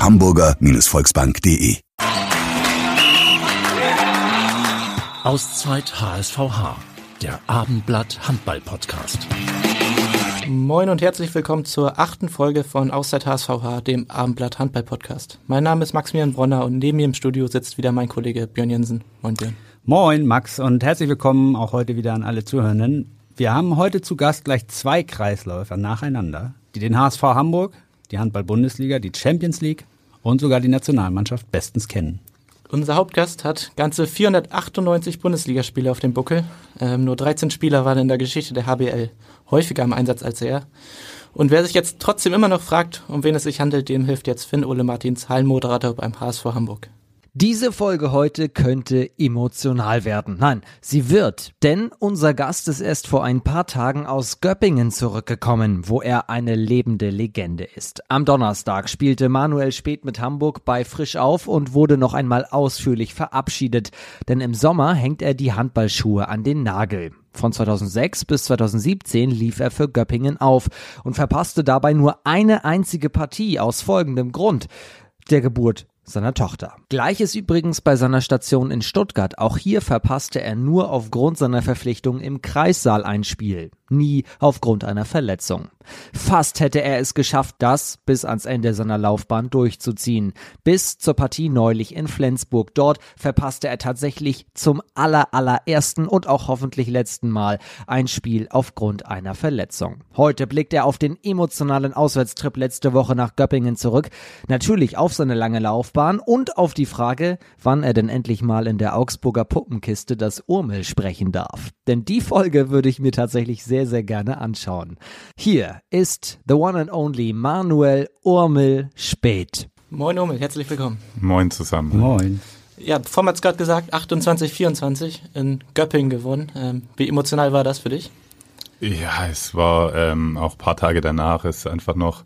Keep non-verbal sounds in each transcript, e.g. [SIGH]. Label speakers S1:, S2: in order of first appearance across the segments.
S1: www.hamburger-volksbank.de
S2: Auszeit HSVH, der Abendblatt Handball Podcast.
S3: Moin und herzlich willkommen zur achten Folge von Auszeit HSVH, dem Abendblatt Handball Podcast. Mein Name ist Maximilian Bronner und neben mir im Studio sitzt wieder mein Kollege Björn Jensen.
S4: Moin Björn. Moin Max und herzlich willkommen auch heute wieder an alle Zuhörenden. Wir haben heute zu Gast gleich zwei Kreisläufer nacheinander, die den HSV Hamburg, die Handball-Bundesliga, die Champions League und sogar die Nationalmannschaft bestens kennen.
S3: Unser Hauptgast hat ganze 498 Bundesligaspiele auf dem Buckel. Ähm, nur 13 Spieler waren in der Geschichte der HBL häufiger im Einsatz als er. Und wer sich jetzt trotzdem immer noch fragt, um wen es sich handelt, dem hilft jetzt Finn Ole Martins, Hallenmoderator beim HSV Hamburg.
S5: Diese Folge heute könnte emotional werden. Nein, sie wird, denn unser Gast ist erst vor ein paar Tagen aus Göppingen zurückgekommen, wo er eine lebende Legende ist. Am Donnerstag spielte Manuel Speth mit Hamburg bei Frisch auf und wurde noch einmal ausführlich verabschiedet, denn im Sommer hängt er die Handballschuhe an den Nagel. Von 2006 bis 2017 lief er für Göppingen auf und verpasste dabei nur eine einzige Partie aus folgendem Grund der Geburt seiner Tochter. Gleiches übrigens bei seiner Station in Stuttgart. Auch hier verpasste er nur aufgrund seiner Verpflichtung im Kreissaal ein Spiel nie aufgrund einer Verletzung. Fast hätte er es geschafft, das bis ans Ende seiner Laufbahn durchzuziehen. Bis zur Partie neulich in Flensburg. Dort verpasste er tatsächlich zum aller allerersten und auch hoffentlich letzten Mal ein Spiel aufgrund einer Verletzung. Heute blickt er auf den emotionalen Auswärtstrip letzte Woche nach Göppingen zurück. Natürlich auf seine lange Laufbahn und auf die Frage, wann er denn endlich mal in der Augsburger Puppenkiste das Urmel sprechen darf. Denn die Folge würde ich mir tatsächlich sehr sehr, gerne anschauen. Hier ist the one and only Manuel Urmel Spät.
S3: Moin Urmel, herzlich willkommen.
S6: Moin zusammen.
S4: Moin.
S3: Ja, Form hat es gerade gesagt, 28, 24 in Göppingen gewonnen. Ähm, wie emotional war das für dich?
S6: Ja, es war ähm, auch ein paar Tage danach, ist einfach noch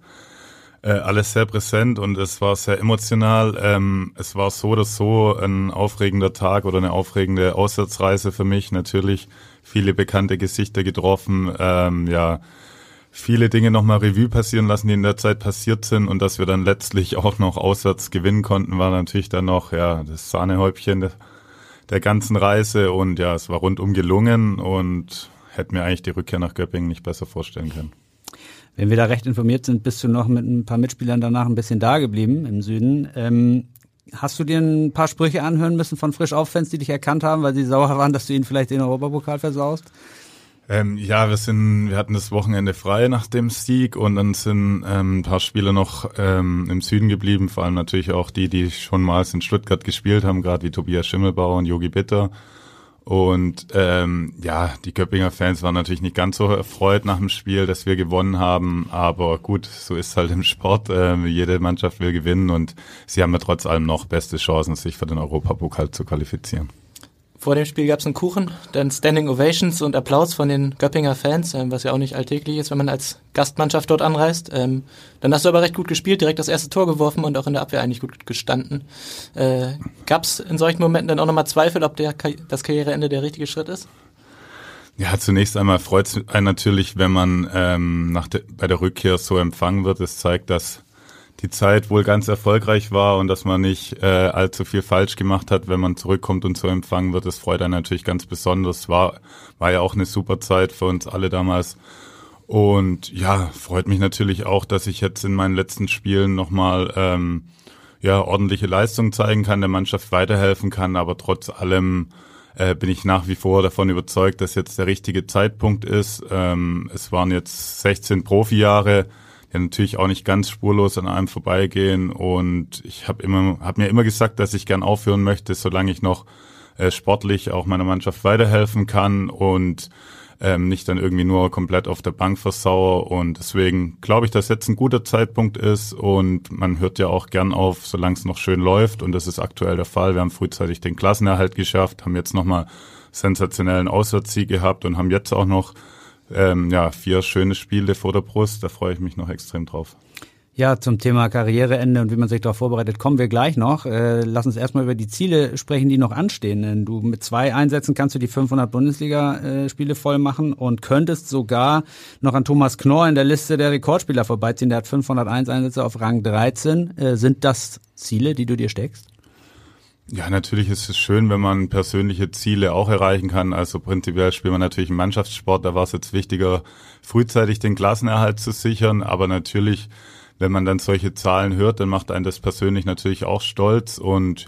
S6: äh, alles sehr präsent und es war sehr emotional. Ähm, es war so oder so ein aufregender Tag oder eine aufregende Auswärtsreise für mich. Natürlich viele bekannte Gesichter getroffen, ähm, ja, viele Dinge nochmal Revue passieren lassen, die in der Zeit passiert sind und dass wir dann letztlich [LAUGHS] auch noch auswärts gewinnen konnten, war natürlich dann noch, ja, das Sahnehäubchen der, der ganzen Reise und ja, es war rundum gelungen und hätte mir eigentlich die Rückkehr nach Göppingen nicht besser vorstellen können.
S4: Wenn wir da recht informiert sind, bist du noch mit ein paar Mitspielern danach ein bisschen da geblieben im Süden. Ähm, Hast du dir ein paar Sprüche anhören müssen von frisch Fans, die dich erkannt haben, weil sie sauer waren, dass du ihnen vielleicht den Europapokal versaust?
S6: Ähm, ja, wir sind, wir hatten das Wochenende frei nach dem Sieg und dann sind ähm, ein paar Spieler noch ähm, im Süden geblieben, vor allem natürlich auch die, die schon mal in Stuttgart gespielt haben, gerade wie Tobias Schimmelbauer und Yogi Bitter. Und ähm, ja, die Köppinger Fans waren natürlich nicht ganz so erfreut nach dem Spiel, dass wir gewonnen haben. Aber gut, so ist halt im Sport. Ähm, jede Mannschaft will gewinnen und sie haben ja trotz allem noch beste Chancen, sich für den Europapokal zu qualifizieren.
S3: Vor dem Spiel gab es einen Kuchen, dann Standing Ovations und Applaus von den Göppinger Fans, ähm, was ja auch nicht alltäglich ist, wenn man als Gastmannschaft dort anreist. Ähm, dann hast du aber recht gut gespielt, direkt das erste Tor geworfen und auch in der Abwehr eigentlich gut gestanden. Äh, gab es in solchen Momenten dann auch nochmal Zweifel, ob der, das Karriereende der richtige Schritt ist?
S6: Ja, zunächst einmal freut es einen natürlich, wenn man ähm, nach de bei der Rückkehr so empfangen wird. Es zeigt, dass die Zeit wohl ganz erfolgreich war und dass man nicht äh, allzu viel falsch gemacht hat, wenn man zurückkommt und so empfangen wird. Das freut einen natürlich ganz besonders. War, war ja auch eine super Zeit für uns alle damals. Und ja, freut mich natürlich auch, dass ich jetzt in meinen letzten Spielen nochmal ähm, ja, ordentliche Leistung zeigen kann, der Mannschaft weiterhelfen kann, aber trotz allem äh, bin ich nach wie vor davon überzeugt, dass jetzt der richtige Zeitpunkt ist. Ähm, es waren jetzt 16 Profijahre ja natürlich auch nicht ganz spurlos an einem vorbeigehen. Und ich habe immer, habe mir immer gesagt, dass ich gern aufhören möchte, solange ich noch äh, sportlich auch meiner Mannschaft weiterhelfen kann. Und ähm, nicht dann irgendwie nur komplett auf der Bank versauere. Und deswegen glaube ich, dass jetzt ein guter Zeitpunkt ist und man hört ja auch gern auf, solange es noch schön läuft. Und das ist aktuell der Fall. Wir haben frühzeitig den Klassenerhalt geschafft, haben jetzt nochmal sensationellen Auswärtssieg gehabt und haben jetzt auch noch ähm, ja, vier schöne Spiele vor der Brust. Da freue ich mich noch extrem drauf.
S4: Ja, zum Thema Karriereende und wie man sich darauf vorbereitet, kommen wir gleich noch. Äh, lass uns erstmal über die Ziele sprechen, die noch anstehen. Denn du mit zwei Einsätzen kannst du die 500 Bundesliga-Spiele voll machen und könntest sogar noch an Thomas Knorr in der Liste der Rekordspieler vorbeiziehen. Der hat 501 Einsätze auf Rang 13. Äh, sind das Ziele, die du dir steckst?
S6: Ja, natürlich ist es schön, wenn man persönliche Ziele auch erreichen kann. Also prinzipiell spielt man natürlich einen Mannschaftssport. Da war es jetzt wichtiger, frühzeitig den Klassenerhalt zu sichern. Aber natürlich, wenn man dann solche Zahlen hört, dann macht einen das persönlich natürlich auch stolz. Und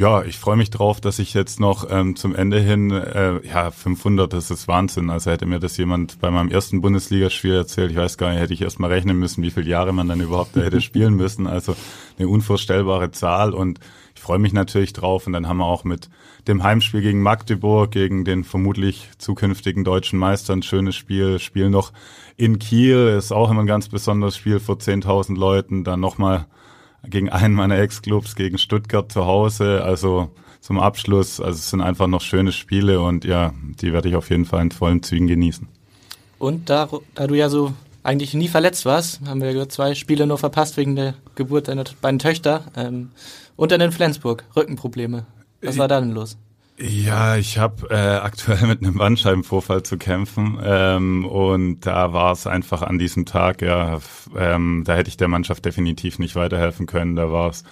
S6: ja, ich freue mich drauf, dass ich jetzt noch ähm, zum Ende hin, äh, ja, 500, das ist Wahnsinn. Also hätte mir das jemand bei meinem ersten Bundesligaspiel erzählt, ich weiß gar nicht, hätte ich erst mal rechnen müssen, wie viele Jahre man dann überhaupt da hätte [LAUGHS] spielen müssen. Also eine unvorstellbare Zahl und ich freue mich natürlich drauf. Und dann haben wir auch mit dem Heimspiel gegen Magdeburg, gegen den vermutlich zukünftigen deutschen Meister ein schönes Spiel. Spiel noch in Kiel, ist auch immer ein ganz besonderes Spiel vor 10.000 Leuten. Dann nochmal gegen einen meiner Ex-Clubs, gegen Stuttgart zu Hause. Also zum Abschluss, also es sind einfach noch schöne Spiele und ja, die werde ich auf jeden Fall in vollen Zügen genießen.
S3: Und da, da du ja so eigentlich nie verletzt warst, haben wir zwei Spiele nur verpasst wegen der Geburt deiner beiden Töchter. Ähm, und dann in Flensburg, Rückenprobleme. Was war da denn los?
S6: Ja, ich habe äh, aktuell [LAUGHS] mit einem Bandscheibenvorfall zu kämpfen ähm, und da war es einfach an diesem Tag, ja, ähm, da hätte ich der Mannschaft definitiv nicht weiterhelfen können. Da war es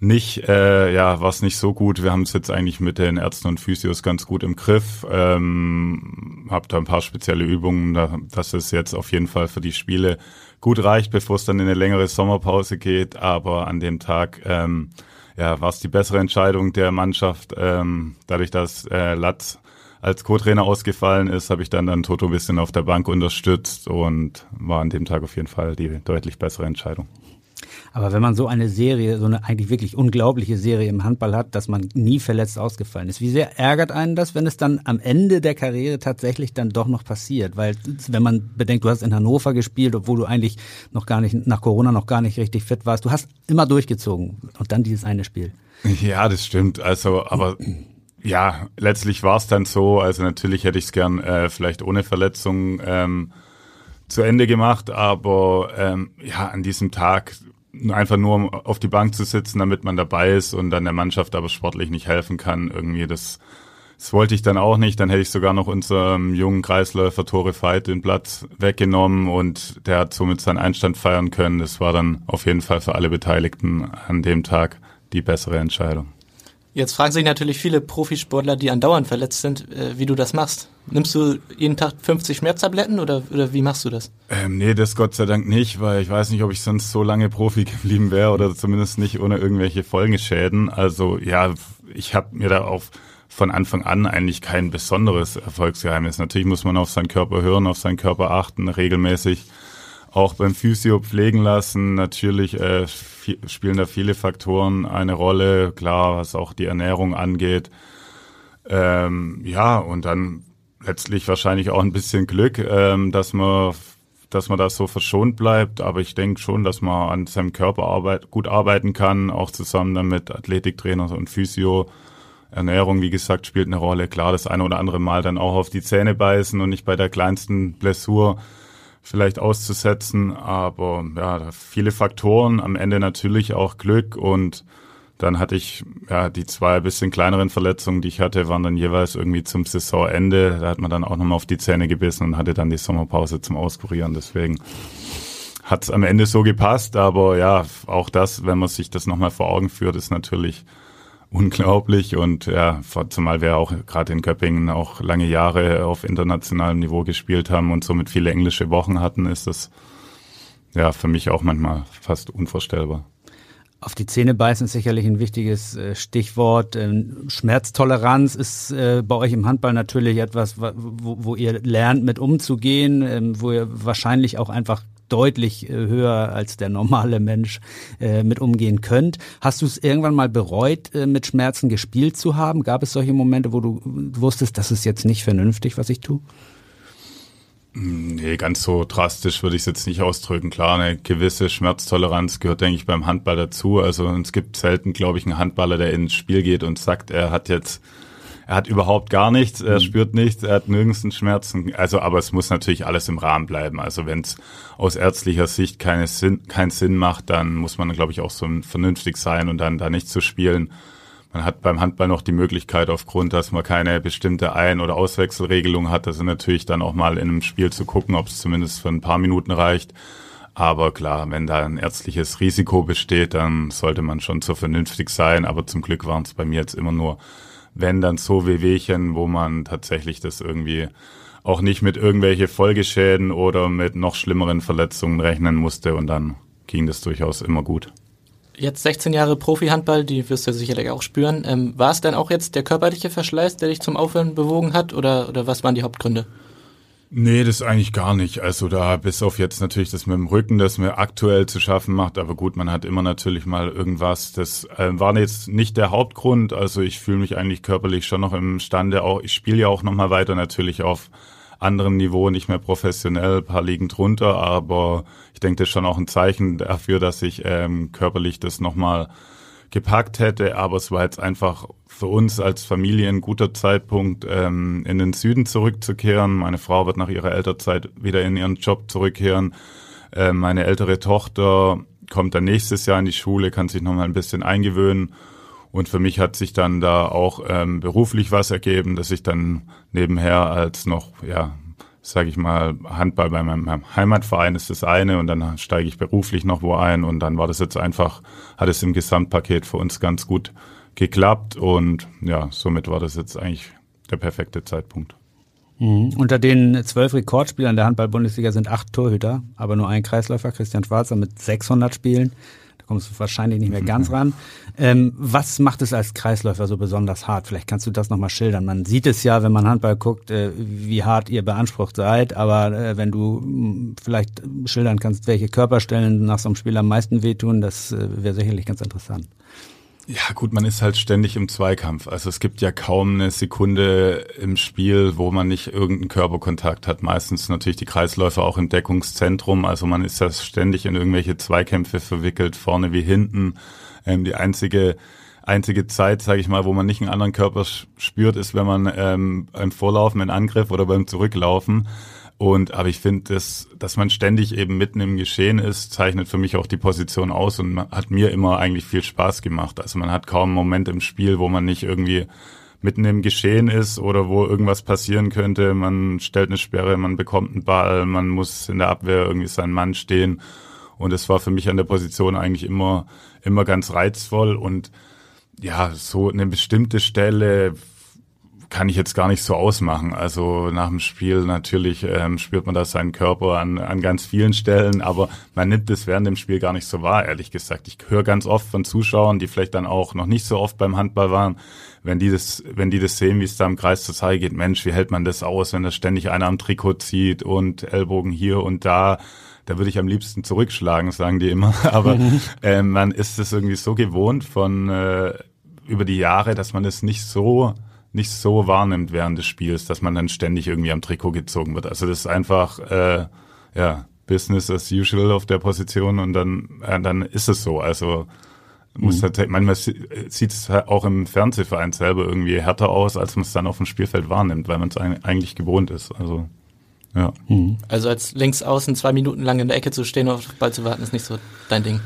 S6: nicht, äh, ja, war es nicht so gut. Wir haben es jetzt eigentlich mit den Ärzten und Physios ganz gut im Griff. Ähm, hab da ein paar spezielle Übungen, da, dass es jetzt auf jeden Fall für die Spiele gut reicht, bevor es dann in eine längere Sommerpause geht. Aber an dem Tag ähm, ja, war es die bessere Entscheidung der Mannschaft. Ähm, dadurch, dass äh, Latz als Co-Trainer ausgefallen ist, habe ich dann dann Toto ein bisschen auf der Bank unterstützt und war an dem Tag auf jeden Fall die deutlich bessere Entscheidung.
S4: Aber wenn man so eine Serie, so eine eigentlich wirklich unglaubliche Serie im Handball hat, dass man nie verletzt ausgefallen ist, wie sehr ärgert einen das, wenn es dann am Ende der Karriere tatsächlich dann doch noch passiert? Weil wenn man bedenkt, du hast in Hannover gespielt, obwohl du eigentlich noch gar nicht, nach Corona noch gar nicht richtig fit warst, du hast immer durchgezogen und dann dieses eine Spiel.
S6: Ja, das stimmt. Also, aber ja, letztlich war es dann so. Also natürlich hätte ich es gern äh, vielleicht ohne Verletzung ähm, zu Ende gemacht, aber ähm, ja, an diesem Tag einfach nur um auf die Bank zu sitzen, damit man dabei ist und dann der Mannschaft aber sportlich nicht helfen kann. Irgendwie das, das wollte ich dann auch nicht. Dann hätte ich sogar noch unserem jungen Kreisläufer Tore Veit den Platz weggenommen und der hat somit seinen Einstand feiern können. Das war dann auf jeden Fall für alle Beteiligten an dem Tag die bessere Entscheidung.
S3: Jetzt fragen sich natürlich viele Profisportler, die andauernd verletzt sind, äh, wie du das machst. Nimmst du jeden Tag 50 Schmerztabletten oder, oder wie machst du das?
S6: Ähm, nee, das Gott sei Dank nicht, weil ich weiß nicht, ob ich sonst so lange Profi [LAUGHS] geblieben wäre oder zumindest nicht ohne irgendwelche Folgeschäden. Also ja, ich habe mir da auch von Anfang an eigentlich kein besonderes Erfolgsgeheimnis. Natürlich muss man auf seinen Körper hören, auf seinen Körper achten, regelmäßig auch beim Physio pflegen lassen. Natürlich äh, spielen da viele Faktoren eine Rolle, klar, was auch die Ernährung angeht. Ähm, ja, und dann letztlich wahrscheinlich auch ein bisschen Glück, ähm, dass man dass man da so verschont bleibt, aber ich denke schon, dass man an seinem Körper arbeit gut arbeiten kann, auch zusammen dann mit Athletiktrainer und Physio. Ernährung, wie gesagt, spielt eine Rolle. Klar, das eine oder andere Mal dann auch auf die Zähne beißen und nicht bei der kleinsten Blessur vielleicht auszusetzen. Aber ja, viele Faktoren, am Ende natürlich auch Glück und dann hatte ich ja die zwei bisschen kleineren Verletzungen, die ich hatte, waren dann jeweils irgendwie zum Saisonende. Da hat man dann auch nochmal auf die Zähne gebissen und hatte dann die Sommerpause zum Auskurieren. Deswegen hat es am Ende so gepasst. Aber ja, auch das, wenn man sich das nochmal vor Augen führt, ist natürlich unglaublich und ja, zumal wir auch gerade in Köppingen auch lange Jahre auf internationalem Niveau gespielt haben und somit viele englische Wochen hatten, ist das ja für mich auch manchmal fast unvorstellbar.
S4: Auf die Zähne beißen ist sicherlich ein wichtiges äh, Stichwort. Ähm, Schmerztoleranz ist äh, bei euch im Handball natürlich etwas, wo, wo ihr lernt, mit umzugehen, ähm, wo ihr wahrscheinlich auch einfach deutlich äh, höher als der normale Mensch äh, mit umgehen könnt. Hast du es irgendwann mal bereut, äh, mit Schmerzen gespielt zu haben? Gab es solche Momente, wo du wusstest, das ist jetzt nicht vernünftig, was ich tue?
S6: Nee, ganz so drastisch würde ich es jetzt nicht ausdrücken. Klar, eine gewisse Schmerztoleranz gehört, denke ich, beim Handball dazu. Also es gibt selten, glaube ich, einen Handballer, der ins Spiel geht und sagt, er hat jetzt, er hat überhaupt gar nichts, er mhm. spürt nichts, er hat nirgends einen Schmerzen. Also, aber es muss natürlich alles im Rahmen bleiben. Also wenn es aus ärztlicher Sicht keine Sinn, keinen Sinn macht, dann muss man, glaube ich, auch so vernünftig sein und dann da nicht zu spielen. Man hat beim Handball noch die Möglichkeit, aufgrund, dass man keine bestimmte Ein- oder Auswechselregelung hat, also natürlich dann auch mal in einem Spiel zu gucken, ob es zumindest für ein paar Minuten reicht. Aber klar, wenn da ein ärztliches Risiko besteht, dann sollte man schon so vernünftig sein. Aber zum Glück waren es bei mir jetzt immer nur, wenn dann so Wehwehchen, wo man tatsächlich das irgendwie auch nicht mit irgendwelche Folgeschäden oder mit noch schlimmeren Verletzungen rechnen musste und dann ging das durchaus immer gut
S3: jetzt 16 Jahre Profi-Handball, die wirst du sicherlich auch spüren. Ähm, war es denn auch jetzt der körperliche Verschleiß, der dich zum Aufhören bewogen hat oder, oder was waren die Hauptgründe?
S6: Nee, das eigentlich gar nicht. Also da bis auf jetzt natürlich das mit dem Rücken, das mir aktuell zu schaffen macht. Aber gut, man hat immer natürlich mal irgendwas. Das äh, war jetzt nicht der Hauptgrund. Also ich fühle mich eigentlich körperlich schon noch imstande. Auch ich spiele ja auch noch mal weiter natürlich auf anderem Niveau, nicht mehr professionell, paar liegen drunter, aber ich denke, das ist schon auch ein Zeichen dafür, dass ich ähm, körperlich das nochmal gepackt hätte, aber es war jetzt einfach für uns als Familie ein guter Zeitpunkt, ähm, in den Süden zurückzukehren. Meine Frau wird nach ihrer Elternzeit wieder in ihren Job zurückkehren. Äh, meine ältere Tochter kommt dann nächstes Jahr in die Schule, kann sich nochmal ein bisschen eingewöhnen und für mich hat sich dann da auch ähm, beruflich was ergeben, dass ich dann nebenher als noch, ja, sage ich mal, Handball bei meinem Heimatverein ist das eine und dann steige ich beruflich noch wo ein und dann war das jetzt einfach, hat es im Gesamtpaket für uns ganz gut geklappt und ja, somit war das jetzt eigentlich der perfekte Zeitpunkt.
S4: Mhm. Unter den zwölf Rekordspielern der Handball-Bundesliga sind acht Torhüter, aber nur ein Kreisläufer, Christian Schwarzer mit 600 Spielen. Da kommst du wahrscheinlich nicht mehr ganz ran. Ähm, was macht es als Kreisläufer so besonders hart? Vielleicht kannst du das nochmal schildern. Man sieht es ja, wenn man Handball guckt, äh, wie hart ihr beansprucht seid, aber äh, wenn du mh, hm, vielleicht schildern kannst, welche Körperstellen nach so einem Spiel am meisten wehtun, das äh, wäre sicherlich ganz interessant.
S6: Ja, gut, man ist halt ständig im Zweikampf. Also es gibt ja kaum eine Sekunde im Spiel, wo man nicht irgendeinen Körperkontakt hat. Meistens natürlich die Kreisläufer auch im Deckungszentrum. Also man ist ja ständig in irgendwelche Zweikämpfe verwickelt, vorne wie hinten. Ähm, die einzige einzige Zeit, sage ich mal, wo man nicht einen anderen Körper spürt, ist, wenn man ähm, beim Vorlaufen, in Angriff oder beim Zurücklaufen und aber ich finde, dass, dass man ständig eben mitten im Geschehen ist, zeichnet für mich auch die Position aus und hat mir immer eigentlich viel Spaß gemacht. Also man hat kaum einen Moment im Spiel, wo man nicht irgendwie mitten im Geschehen ist oder wo irgendwas passieren könnte. Man stellt eine Sperre, man bekommt einen Ball, man muss in der Abwehr irgendwie seinen Mann stehen. Und es war für mich an der Position eigentlich immer, immer ganz reizvoll und ja, so eine bestimmte Stelle kann ich jetzt gar nicht so ausmachen. Also nach dem Spiel natürlich ähm, spürt man da seinen Körper an, an ganz vielen Stellen, aber man nimmt es während dem Spiel gar nicht so wahr, ehrlich gesagt. Ich höre ganz oft von Zuschauern, die vielleicht dann auch noch nicht so oft beim Handball waren, wenn die das, wenn die das sehen, wie es da im Kreis zur Zeit geht, Mensch, wie hält man das aus, wenn da ständig einer am Trikot zieht und Ellbogen hier und da da würde ich am liebsten zurückschlagen, sagen die immer. [LAUGHS] Aber äh, man ist es irgendwie so gewohnt von äh, über die Jahre, dass man es nicht so nicht so wahrnimmt während des Spiels, dass man dann ständig irgendwie am Trikot gezogen wird. Also das ist einfach äh, ja Business as usual auf der Position und dann äh, dann ist es so. Also muss mhm. halt, manchmal sieht es halt auch im Fernsehverein selber irgendwie härter aus, als man es dann auf dem Spielfeld wahrnimmt, weil man es eigentlich gewohnt ist. Also ja.
S3: Mhm. Also als links außen zwei Minuten lang in der Ecke zu stehen und auf den Ball zu warten, ist nicht so dein Ding.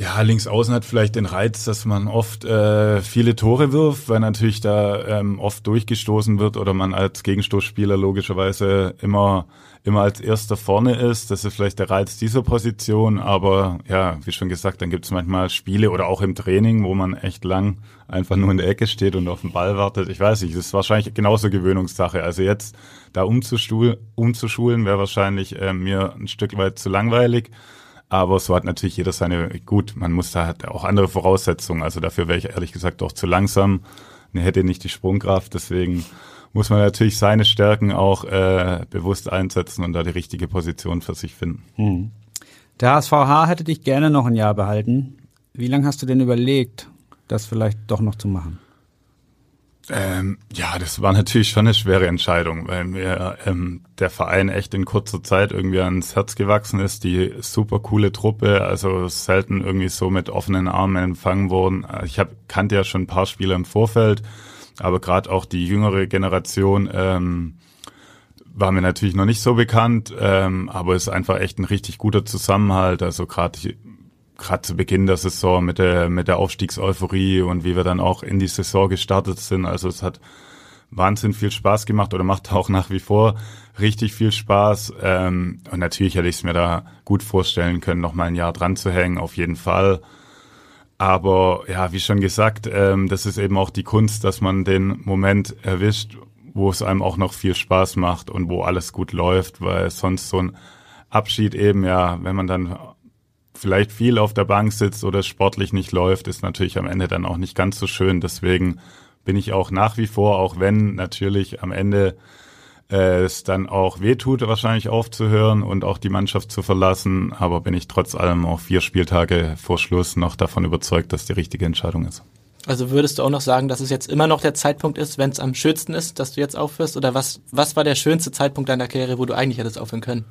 S6: Ja, links außen hat vielleicht den Reiz, dass man oft äh, viele Tore wirft, weil natürlich da ähm, oft durchgestoßen wird oder man als Gegenstoßspieler logischerweise immer immer als erster vorne ist. Das ist vielleicht der Reiz dieser Position, aber ja, wie schon gesagt, dann gibt es manchmal Spiele oder auch im Training, wo man echt lang einfach nur in der Ecke steht und auf den Ball wartet. Ich weiß nicht, das ist wahrscheinlich genauso Gewöhnungssache. Also jetzt da umzuschulen wäre wahrscheinlich äh, mir ein Stück weit zu langweilig. Aber so hat natürlich jeder seine, gut, man muss da halt auch andere Voraussetzungen. Also dafür wäre ich ehrlich gesagt auch zu langsam. Ne, hätte nicht die Sprungkraft. Deswegen muss man natürlich seine Stärken auch äh, bewusst einsetzen und da die richtige Position für sich finden.
S4: Hm. Der HSVH hätte dich gerne noch ein Jahr behalten. Wie lange hast du denn überlegt, das vielleicht doch noch zu machen?
S6: Ähm, ja, das war natürlich schon eine schwere Entscheidung, weil mir ähm, der Verein echt in kurzer Zeit irgendwie ans Herz gewachsen ist. Die super coole Truppe, also selten irgendwie so mit offenen Armen empfangen worden. Ich hab, kannte ja schon ein paar Spieler im Vorfeld, aber gerade auch die jüngere Generation ähm, war mir natürlich noch nicht so bekannt, ähm, aber es ist einfach echt ein richtig guter Zusammenhalt. Also gerade gerade zu Beginn der Saison mit der, mit der Aufstiegseuphorie und wie wir dann auch in die Saison gestartet sind. Also es hat Wahnsinn viel Spaß gemacht oder macht auch nach wie vor richtig viel Spaß. Ähm, und natürlich hätte ich es mir da gut vorstellen können, noch mal ein Jahr dran zu hängen, auf jeden Fall. Aber ja, wie schon gesagt, ähm, das ist eben auch die Kunst, dass man den Moment erwischt, wo es einem auch noch viel Spaß macht und wo alles gut läuft, weil sonst so ein Abschied eben, ja, wenn man dann vielleicht viel auf der Bank sitzt oder sportlich nicht läuft, ist natürlich am Ende dann auch nicht ganz so schön. Deswegen bin ich auch nach wie vor, auch wenn natürlich am Ende äh, es dann auch wehtut, wahrscheinlich aufzuhören und auch die Mannschaft zu verlassen, aber bin ich trotz allem auch vier Spieltage vor Schluss noch davon überzeugt, dass die richtige Entscheidung ist.
S3: Also würdest du auch noch sagen, dass es jetzt immer noch der Zeitpunkt ist, wenn es am schönsten ist, dass du jetzt aufhörst? Oder was, was war der schönste Zeitpunkt deiner Karriere, wo du eigentlich hättest aufhören können?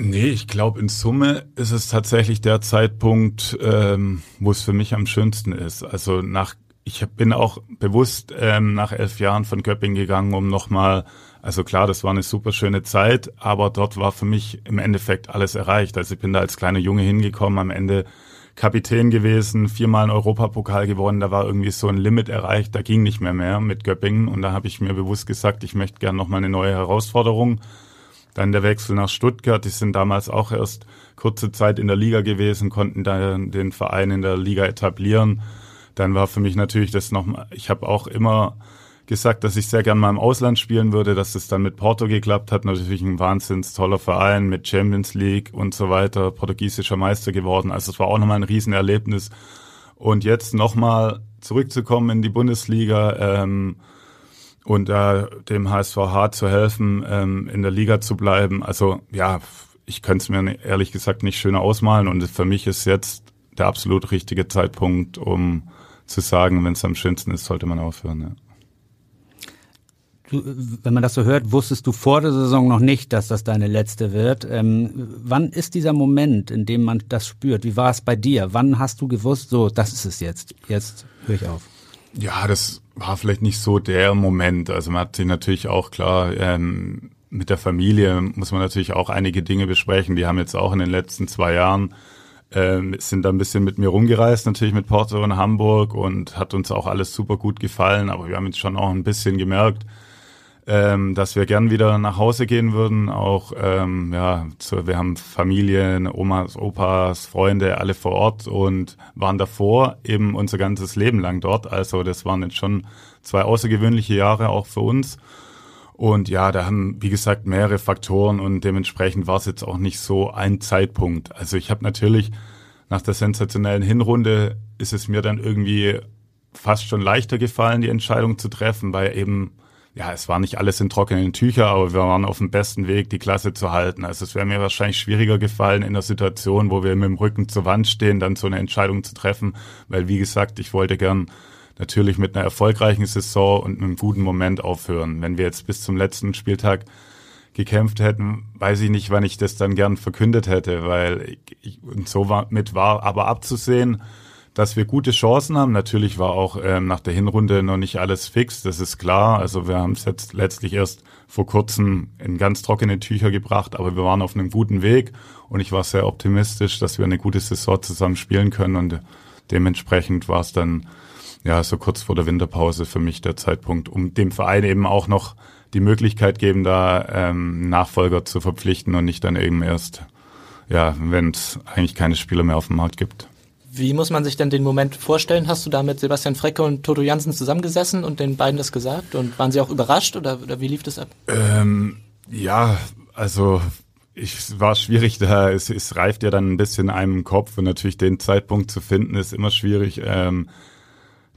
S6: Nee, ich glaube, in Summe ist es tatsächlich der Zeitpunkt, ähm, wo es für mich am schönsten ist. Also nach, ich bin auch bewusst ähm, nach elf Jahren von Göpping gegangen, um nochmal, also klar, das war eine super schöne Zeit, aber dort war für mich im Endeffekt alles erreicht. Also ich bin da als kleiner Junge hingekommen, am Ende Kapitän gewesen, viermal einen Europapokal gewonnen, da war irgendwie so ein Limit erreicht, da ging nicht mehr mehr mit Göppingen und da habe ich mir bewusst gesagt, ich möchte gern nochmal eine neue Herausforderung dann der Wechsel nach Stuttgart, die sind damals auch erst kurze Zeit in der Liga gewesen, konnten dann den Verein in der Liga etablieren. Dann war für mich natürlich das noch, ich habe auch immer gesagt, dass ich sehr gern mal im Ausland spielen würde, dass es dann mit Porto geklappt hat. Natürlich ein wahnsinns toller Verein mit Champions League und so weiter, portugiesischer Meister geworden. Also es war auch nochmal ein Riesenerlebnis. Und jetzt nochmal zurückzukommen in die Bundesliga, ähm, und äh, dem HSVH zu helfen, ähm, in der Liga zu bleiben. Also ja, ich könnte es mir ehrlich gesagt nicht schöner ausmalen und für mich ist jetzt der absolut richtige Zeitpunkt, um zu sagen, wenn es am schönsten ist, sollte man aufhören. Ja.
S4: Du, wenn man das so hört, wusstest du vor der Saison noch nicht, dass das deine letzte wird. Ähm, wann ist dieser Moment, in dem man das spürt? Wie war es bei dir? Wann hast du gewusst, so, das ist es jetzt. Jetzt höre ich auf.
S6: Ja, das war vielleicht nicht so der Moment. Also man hat sich natürlich auch klar ähm, mit der Familie muss man natürlich auch einige Dinge besprechen. Die haben jetzt auch in den letzten zwei Jahren ähm, sind da ein bisschen mit mir rumgereist, natürlich mit Porto und Hamburg und hat uns auch alles super gut gefallen. Aber wir haben jetzt schon auch ein bisschen gemerkt, ähm, dass wir gern wieder nach Hause gehen würden. Auch ähm, ja, zu, wir haben Familien, Omas, Opas, Freunde, alle vor Ort und waren davor eben unser ganzes Leben lang dort. Also das waren jetzt schon zwei außergewöhnliche Jahre auch für uns. Und ja, da haben, wie gesagt, mehrere Faktoren und dementsprechend war es jetzt auch nicht so ein Zeitpunkt. Also ich habe natürlich nach der sensationellen Hinrunde ist es mir dann irgendwie fast schon leichter gefallen, die Entscheidung zu treffen, weil eben ja, es war nicht alles in trockenen Tücher, aber wir waren auf dem besten Weg, die Klasse zu halten. Also es wäre mir wahrscheinlich schwieriger gefallen in der Situation, wo wir mit dem Rücken zur Wand stehen, dann so eine Entscheidung zu treffen, weil wie gesagt, ich wollte gern natürlich mit einer erfolgreichen Saison und einem guten Moment aufhören. Wenn wir jetzt bis zum letzten Spieltag gekämpft hätten, weiß ich nicht, wann ich das dann gern verkündet hätte, weil ich, und so war, mit war aber abzusehen, dass wir gute Chancen haben. Natürlich war auch ähm, nach der Hinrunde noch nicht alles fix, das ist klar. Also wir haben es jetzt letztlich erst vor kurzem in ganz trockene Tücher gebracht, aber wir waren auf einem guten Weg und ich war sehr optimistisch, dass wir eine gute Saison zusammen spielen können und dementsprechend war es dann ja so kurz vor der Winterpause für mich der Zeitpunkt, um dem Verein eben auch noch die Möglichkeit geben, da ähm, Nachfolger zu verpflichten und nicht dann eben erst, ja, wenn es eigentlich keine Spieler mehr auf dem Markt gibt.
S3: Wie muss man sich denn den Moment vorstellen? Hast du da mit Sebastian Frecke und Toto Jansen zusammengesessen und den beiden das gesagt? Und waren sie auch überrascht oder, oder wie lief das ab?
S6: Ähm, ja, also ich war schwierig da. Es, es reift ja dann ein bisschen in einem Kopf und natürlich den Zeitpunkt zu finden ist immer schwierig. Ähm,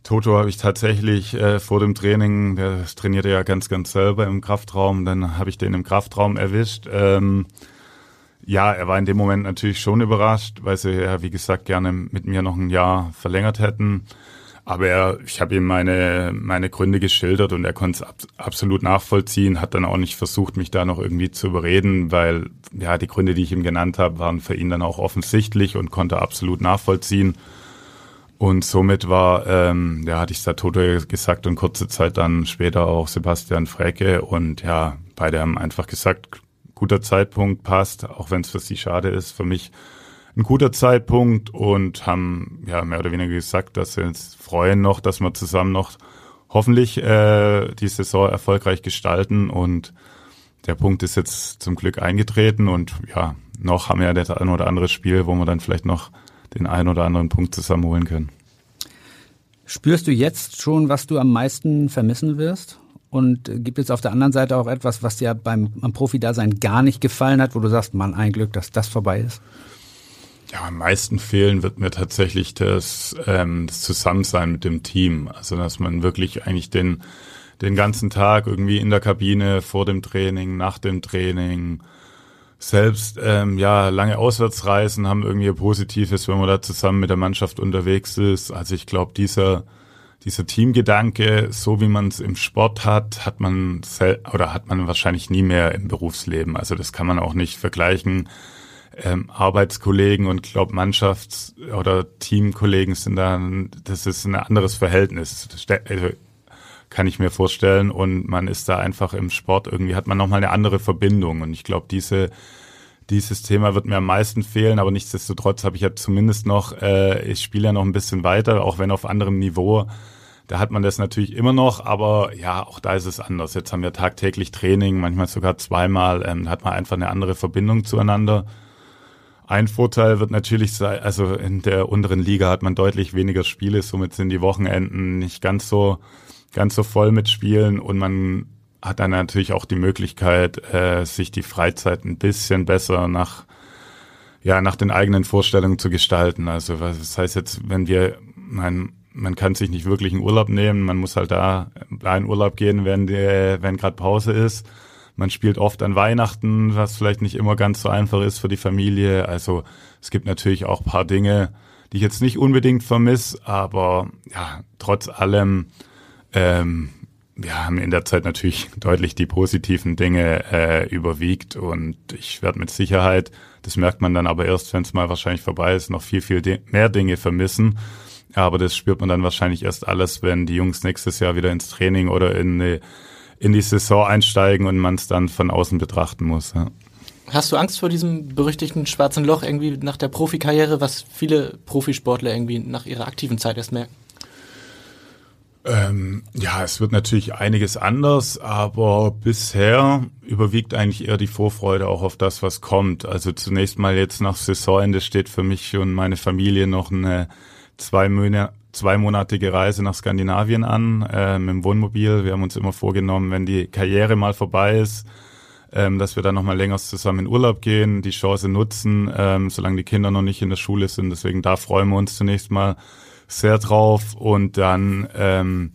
S6: Toto habe ich tatsächlich äh, vor dem Training, der trainierte ja ganz, ganz selber im Kraftraum, dann habe ich den im Kraftraum erwischt. Ähm, ja, er war in dem Moment natürlich schon überrascht, weil sie ja, wie gesagt, gerne mit mir noch ein Jahr verlängert hätten. aber er, ich habe ihm meine, meine Gründe geschildert und er konnte es ab, absolut nachvollziehen, hat dann auch nicht versucht, mich da noch irgendwie zu überreden, weil ja die Gründe, die ich ihm genannt habe, waren für ihn dann auch offensichtlich und konnte absolut nachvollziehen. Und somit war, ähm, ja, hatte ich Satoto gesagt und kurze Zeit dann später auch Sebastian Frecke und ja, beide haben einfach gesagt, guter Zeitpunkt passt, auch wenn es für sie schade ist, für mich ein guter Zeitpunkt und haben ja mehr oder weniger gesagt, dass wir uns freuen noch, dass wir zusammen noch hoffentlich äh, die Saison erfolgreich gestalten und der Punkt ist jetzt zum Glück eingetreten und ja, noch haben wir ja das ein oder andere Spiel, wo wir dann vielleicht noch den einen oder anderen Punkt zusammenholen können.
S4: Spürst du jetzt schon, was du am meisten vermissen wirst? Und gibt es auf der anderen Seite auch etwas, was dir beim, beim Profi-Dasein gar nicht gefallen hat, wo du sagst, Mann, ein Glück, dass das vorbei ist?
S6: Ja, am meisten fehlen wird mir tatsächlich das, ähm, das Zusammensein mit dem Team. Also, dass man wirklich eigentlich den, den ganzen Tag irgendwie in der Kabine, vor dem Training, nach dem Training, selbst ähm, ja lange Auswärtsreisen haben irgendwie Positives, wenn man da zusammen mit der Mannschaft unterwegs ist. Also ich glaube, dieser dieser Teamgedanke, so wie man es im Sport hat, hat man oder hat man wahrscheinlich nie mehr im Berufsleben. Also das kann man auch nicht vergleichen ähm, Arbeitskollegen und glaube Mannschafts- oder Teamkollegen sind dann, das ist ein anderes Verhältnis, also, kann ich mir vorstellen. Und man ist da einfach im Sport irgendwie, hat man nochmal eine andere Verbindung. Und ich glaube, diese, dieses Thema wird mir am meisten fehlen, aber nichtsdestotrotz habe ich ja zumindest noch, äh, ich spiele ja noch ein bisschen weiter, auch wenn auf anderem Niveau. Da hat man das natürlich immer noch, aber ja, auch da ist es anders. Jetzt haben wir tagtäglich Training, manchmal sogar zweimal, ähm, hat man einfach eine andere Verbindung zueinander. Ein Vorteil wird natürlich sein, also in der unteren Liga hat man deutlich weniger Spiele, somit sind die Wochenenden nicht ganz so, ganz so voll mit Spielen und man hat dann natürlich auch die Möglichkeit, äh, sich die Freizeit ein bisschen besser nach, ja, nach den eigenen Vorstellungen zu gestalten. Also was das heißt jetzt, wenn wir, man, man kann sich nicht wirklich einen Urlaub nehmen, man muss halt da in Urlaub gehen, wenn der, wenn gerade Pause ist. Man spielt oft an Weihnachten, was vielleicht nicht immer ganz so einfach ist für die Familie. Also es gibt natürlich auch paar Dinge, die ich jetzt nicht unbedingt vermisse, aber ja, trotz allem, ähm, wir haben in der Zeit natürlich [LAUGHS] deutlich die positiven Dinge äh, überwiegt und ich werde mit Sicherheit, das merkt man dann aber erst, wenn es mal wahrscheinlich vorbei ist, noch viel, viel mehr Dinge vermissen. Aber das spürt man dann wahrscheinlich erst alles, wenn die Jungs nächstes Jahr wieder ins Training oder in eine in die Saison einsteigen und man es dann von außen betrachten muss. Ja.
S3: Hast du Angst vor diesem berüchtigten schwarzen Loch irgendwie nach der Profikarriere, was viele Profisportler irgendwie nach ihrer aktiven Zeit erst merken?
S6: Ähm, ja, es wird natürlich einiges anders, aber bisher überwiegt eigentlich eher die Vorfreude auch auf das, was kommt. Also zunächst mal jetzt nach Saisonende steht für mich und meine Familie noch eine zwei, zweimonatige Reise nach Skandinavien an äh, mit dem Wohnmobil. Wir haben uns immer vorgenommen, wenn die Karriere mal vorbei ist, ähm, dass wir dann nochmal länger zusammen in Urlaub gehen, die Chance nutzen, ähm, solange die Kinder noch nicht in der Schule sind. Deswegen da freuen wir uns zunächst mal sehr drauf. Und dann ähm,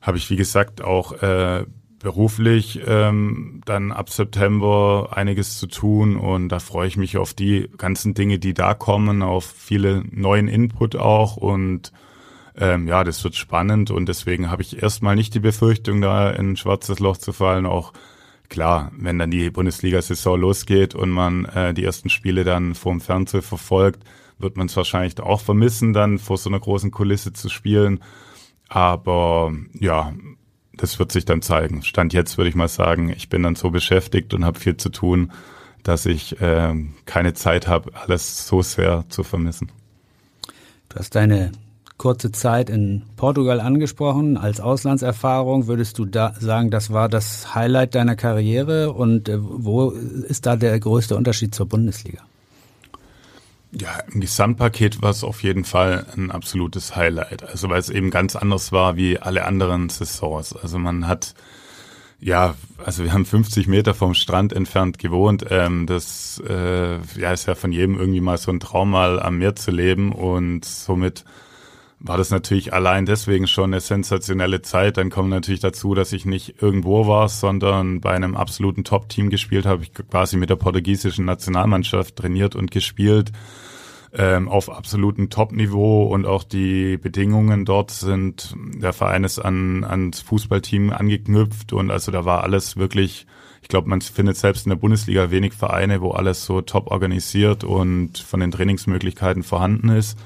S6: habe ich, wie gesagt, auch äh, beruflich ähm, dann ab September einiges zu tun und da freue ich mich auf die ganzen Dinge, die da kommen, auf viele neuen Input auch und ähm, ja, das wird spannend und deswegen habe ich erstmal nicht die Befürchtung, da in ein schwarzes Loch zu fallen. Auch klar, wenn dann die Bundesliga-Saison losgeht und man äh, die ersten Spiele dann vorm Fernseher verfolgt, wird man es wahrscheinlich auch vermissen, dann vor so einer großen Kulisse zu spielen. Aber ja, das wird sich dann zeigen. Stand jetzt würde ich mal sagen, ich bin dann so beschäftigt und habe viel zu tun, dass ich äh, keine Zeit habe, alles so sehr zu vermissen.
S4: Du hast deine kurze Zeit in Portugal angesprochen als Auslandserfahrung. Würdest du da sagen, das war das Highlight deiner Karriere und äh, wo ist da der größte Unterschied zur Bundesliga?
S6: Ja, im Gesamtpaket war es auf jeden Fall ein absolutes Highlight. Also weil es eben ganz anders war wie alle anderen Saisons. Also man hat ja, also wir haben 50 Meter vom Strand entfernt gewohnt. Ähm, das äh, ja, ist ja von jedem irgendwie mal so ein Traum, mal am Meer zu leben und somit war das natürlich allein deswegen schon eine sensationelle Zeit. Dann kommt natürlich dazu, dass ich nicht irgendwo war, sondern bei einem absoluten Top-Team gespielt habe. Ich quasi mit der portugiesischen Nationalmannschaft trainiert und gespielt. ähm, auf absolutem Top-Niveau und auch die Bedingungen dort sind, der Verein ist an ans Fußballteam angeknüpft und also da war alles wirklich, ich glaube, man findet selbst in der Bundesliga wenig Vereine, wo alles so top organisiert und von den Trainingsmöglichkeiten vorhanden ist.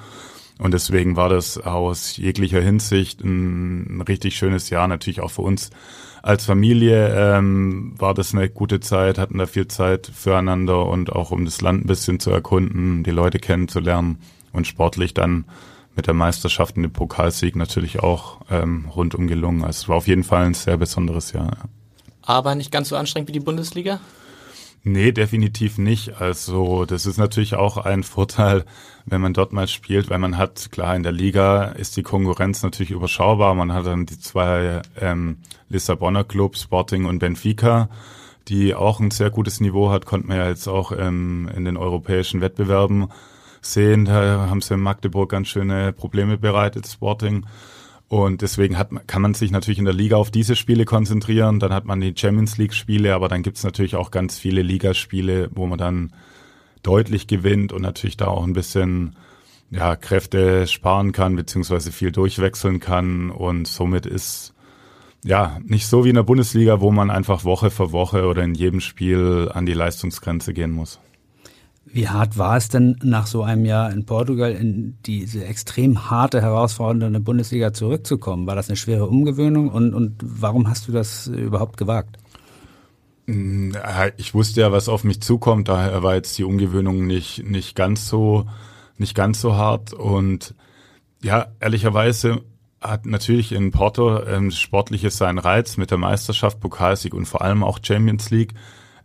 S6: Und deswegen war das aus jeglicher Hinsicht ein, ein richtig schönes Jahr, natürlich auch für uns als Familie ähm, war das eine gute Zeit, hatten da viel Zeit füreinander und auch um das Land ein bisschen zu erkunden, die Leute kennenzulernen und sportlich dann mit der Meisterschaft und dem Pokalsieg natürlich auch ähm, rundum gelungen. Also es war auf jeden Fall ein sehr besonderes Jahr. Ja.
S3: Aber nicht ganz so anstrengend wie die Bundesliga?
S6: Nee, definitiv nicht. Also das ist natürlich auch ein Vorteil, wenn man dort mal spielt, weil man hat, klar, in der Liga ist die Konkurrenz natürlich überschaubar. Man hat dann die zwei ähm, Lissabonner Clubs, Sporting und Benfica, die auch ein sehr gutes Niveau hat, konnten wir ja jetzt auch ähm, in den europäischen Wettbewerben sehen. Da haben sie in Magdeburg ganz schöne Probleme bereitet, Sporting. Und deswegen hat, kann man sich natürlich in der Liga auf diese Spiele konzentrieren. Dann hat man die Champions League Spiele, aber dann gibt's natürlich auch ganz viele Ligaspiele, wo man dann deutlich gewinnt und natürlich da auch ein bisschen ja, Kräfte sparen kann, beziehungsweise viel durchwechseln kann. Und somit ist ja nicht so wie in der Bundesliga, wo man einfach Woche für Woche oder in jedem Spiel an die Leistungsgrenze gehen muss.
S4: Wie hart war es denn nach so einem Jahr in Portugal in diese extrem harte, herausfordernde Bundesliga zurückzukommen? War das eine schwere Umgewöhnung und, und warum hast du das überhaupt gewagt?
S6: Mm, ich wusste ja, was auf mich zukommt, daher war jetzt die Umgewöhnung nicht, nicht ganz so, nicht ganz so hart und ja, ehrlicherweise hat natürlich in Porto ähm, sportliches seinen Reiz mit der Meisterschaft, Pokalsieg und vor allem auch Champions League.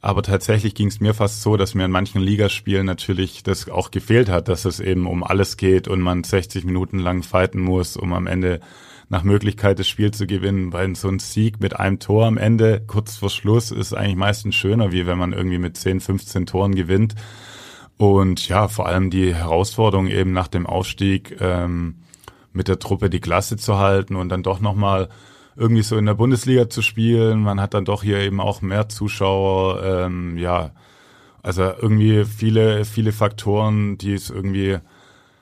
S6: Aber tatsächlich ging es mir fast so, dass mir in manchen Ligaspielen natürlich das auch gefehlt hat, dass es eben um alles geht und man 60 Minuten lang fighten muss, um am Ende nach Möglichkeit das Spiel zu gewinnen. Weil so ein Sieg mit einem Tor am Ende, kurz vor Schluss, ist eigentlich meistens schöner, wie wenn man irgendwie mit 10, 15 Toren gewinnt. Und ja, vor allem die Herausforderung eben nach dem Aufstieg ähm, mit der Truppe die Klasse zu halten und dann doch nochmal irgendwie so in der Bundesliga zu spielen. Man hat dann doch hier eben auch mehr Zuschauer. Ähm, ja, also irgendwie viele, viele Faktoren, die es irgendwie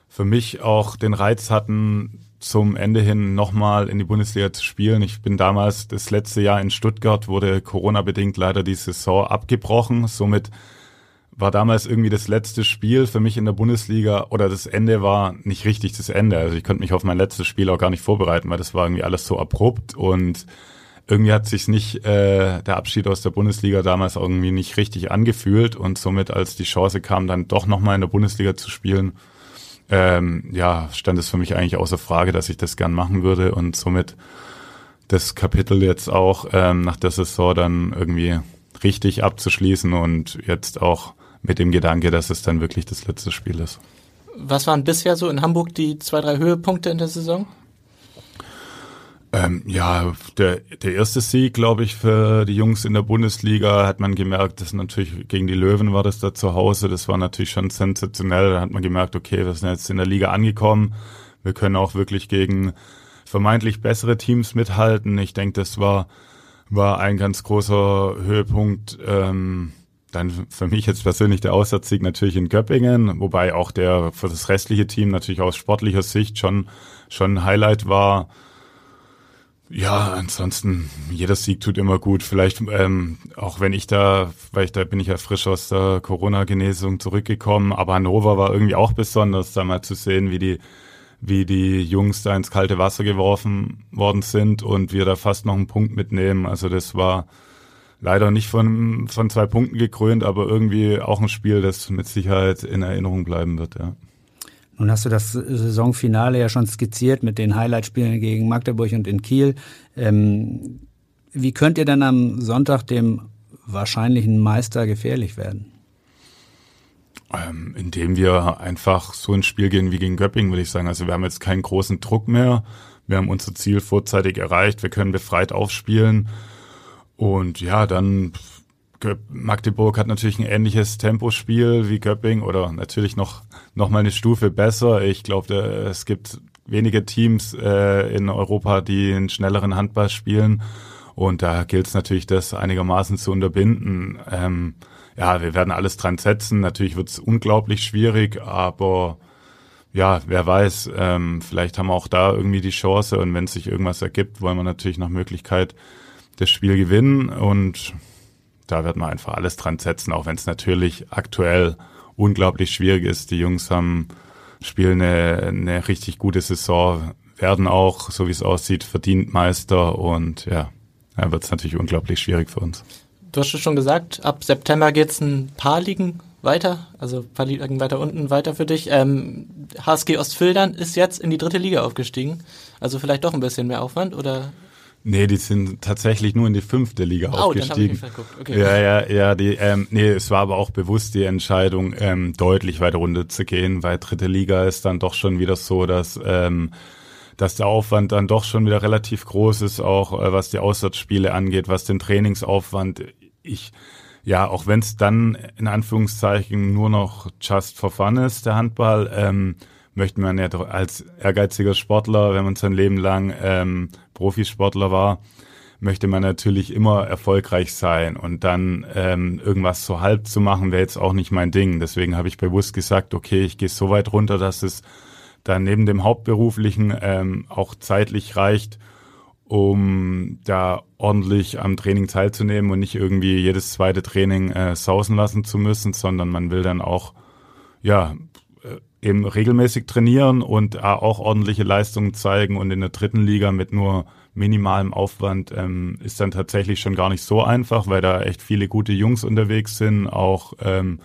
S6: für mich auch den Reiz hatten, zum Ende hin nochmal in die Bundesliga zu spielen. Ich bin damals das letzte Jahr in Stuttgart, wurde Corona-bedingt leider die Saison abgebrochen. Somit war damals irgendwie das letzte Spiel für mich in der Bundesliga oder das Ende war nicht richtig das Ende. Also ich konnte mich auf mein letztes Spiel auch gar nicht vorbereiten, weil das war irgendwie alles so abrupt und irgendwie hat sich nicht äh, der Abschied aus der Bundesliga damals irgendwie nicht richtig angefühlt und somit als die Chance kam, dann doch nochmal in der Bundesliga zu spielen, ähm, ja, stand es für mich eigentlich außer Frage, dass ich das gern machen würde und somit das Kapitel jetzt auch ähm, nach der Saison dann irgendwie richtig abzuschließen und jetzt auch mit dem Gedanke, dass es dann wirklich das letzte Spiel ist.
S3: Was waren bisher so in Hamburg die zwei, drei Höhepunkte in der Saison?
S6: Ähm, ja, der, der erste Sieg, glaube ich, für die Jungs in der Bundesliga hat man gemerkt, dass natürlich gegen die Löwen war das da zu Hause. Das war natürlich schon sensationell. Da hat man gemerkt, okay, wir sind jetzt in der Liga angekommen. Wir können auch wirklich gegen vermeintlich bessere Teams mithalten. Ich denke, das war, war ein ganz großer Höhepunkt. Ähm, dann für mich jetzt persönlich der Auswärtssieg natürlich in Göppingen, wobei auch der für das restliche Team natürlich aus sportlicher Sicht schon, schon ein Highlight war. Ja, ansonsten, jeder Sieg tut immer gut. Vielleicht, ähm, auch wenn ich da, weil ich da bin ich ja frisch aus der Corona-Genesung zurückgekommen, aber Hannover war irgendwie auch besonders, da mal zu sehen, wie die, wie die Jungs da ins kalte Wasser geworfen worden sind und wir da fast noch einen Punkt mitnehmen. Also das war, leider nicht von, von zwei Punkten gekrönt, aber irgendwie auch ein Spiel, das mit Sicherheit in Erinnerung bleiben wird, ja.
S4: Nun hast du das Saisonfinale ja schon skizziert mit den Highlight-Spielen gegen Magdeburg und in Kiel. Ähm, wie könnt ihr dann am Sonntag dem wahrscheinlichen Meister gefährlich werden?
S6: Ähm, indem wir einfach so ins Spiel gehen wie gegen Göppingen, würde ich sagen. Also wir haben jetzt keinen großen Druck mehr. Wir haben unser Ziel vorzeitig erreicht. Wir können befreit aufspielen. Und ja, dann Magdeburg hat natürlich ein ähnliches Tempospiel wie Göpping oder natürlich noch, noch mal eine Stufe besser. Ich glaube, es gibt wenige Teams äh, in Europa, die einen schnelleren Handball spielen. Und da gilt es natürlich, das einigermaßen zu unterbinden. Ähm, ja, wir werden alles dran setzen. Natürlich wird es unglaublich schwierig, aber ja, wer weiß, ähm, vielleicht haben wir auch da irgendwie die Chance und wenn sich irgendwas ergibt, wollen wir natürlich nach Möglichkeit das Spiel gewinnen und da wird man einfach alles dran setzen, auch wenn es natürlich aktuell unglaublich schwierig ist. Die Jungs haben spielen eine, eine richtig gute Saison, werden auch, so wie es aussieht, verdient Meister und ja, da wird es natürlich unglaublich schwierig für uns.
S3: Du hast schon gesagt, ab September geht's ein paar Ligen weiter, also ein paar Ligen weiter unten weiter für dich. Ähm, HSG Ostfildern ist jetzt in die dritte Liga aufgestiegen, also vielleicht doch ein bisschen mehr Aufwand oder
S6: Nee, die sind tatsächlich nur in die fünfte Liga oh, aufgestiegen.
S3: Dann hab ich okay.
S6: Ja, ja, ja, die, ähm, nee, es war aber auch bewusst die Entscheidung, ähm, deutlich weiter runter zu gehen, weil dritte Liga ist dann doch schon wieder so, dass ähm, dass der Aufwand dann doch schon wieder relativ groß ist, auch äh, was die Auswärtsspiele angeht, was den Trainingsaufwand. Ich, ja, auch wenn es dann in Anführungszeichen nur noch just for fun ist, der Handball, ähm, möchte man ja doch als ehrgeiziger Sportler, wenn man sein Leben lang ähm, Profisportler war, möchte man natürlich immer erfolgreich sein und dann ähm, irgendwas so halb zu machen, wäre jetzt auch nicht mein Ding. Deswegen habe ich bewusst gesagt, okay, ich gehe so weit runter, dass es dann neben dem Hauptberuflichen ähm, auch zeitlich reicht, um da ordentlich am Training teilzunehmen und nicht irgendwie jedes zweite Training äh, sausen lassen zu müssen, sondern man will dann auch ja eben regelmäßig trainieren und auch ordentliche Leistungen zeigen. Und in der dritten Liga mit nur minimalem Aufwand ähm, ist dann tatsächlich schon gar nicht so einfach, weil da echt viele gute Jungs unterwegs sind, auch ähm,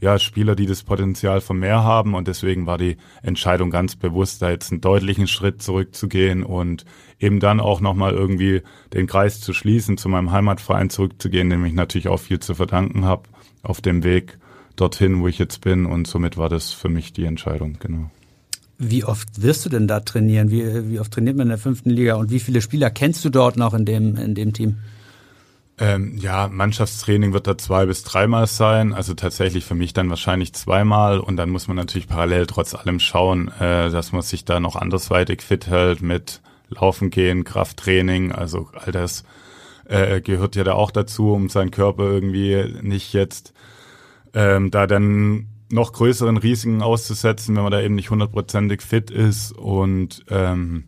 S6: ja, Spieler, die das Potenzial von mehr haben. Und deswegen war die Entscheidung ganz bewusst, da jetzt einen deutlichen Schritt zurückzugehen und eben dann auch nochmal irgendwie den Kreis zu schließen, zu meinem Heimatverein zurückzugehen, dem ich natürlich auch viel zu verdanken habe auf dem Weg dorthin, wo ich jetzt bin. Und somit war das für mich die Entscheidung, genau.
S4: Wie oft wirst du denn da trainieren? Wie, wie oft trainiert man in der fünften Liga? Und wie viele Spieler kennst du dort noch in dem, in dem Team?
S6: Ähm, ja, Mannschaftstraining wird da zwei bis dreimal sein, also tatsächlich für mich dann wahrscheinlich zweimal und dann muss man natürlich parallel trotz allem schauen, äh, dass man sich da noch andersweitig fit hält mit Laufen gehen, Krafttraining, also all das äh, gehört ja da auch dazu, um seinen Körper irgendwie nicht jetzt ähm, da dann noch größeren Risiken auszusetzen, wenn man da eben nicht hundertprozentig fit ist. Und ähm,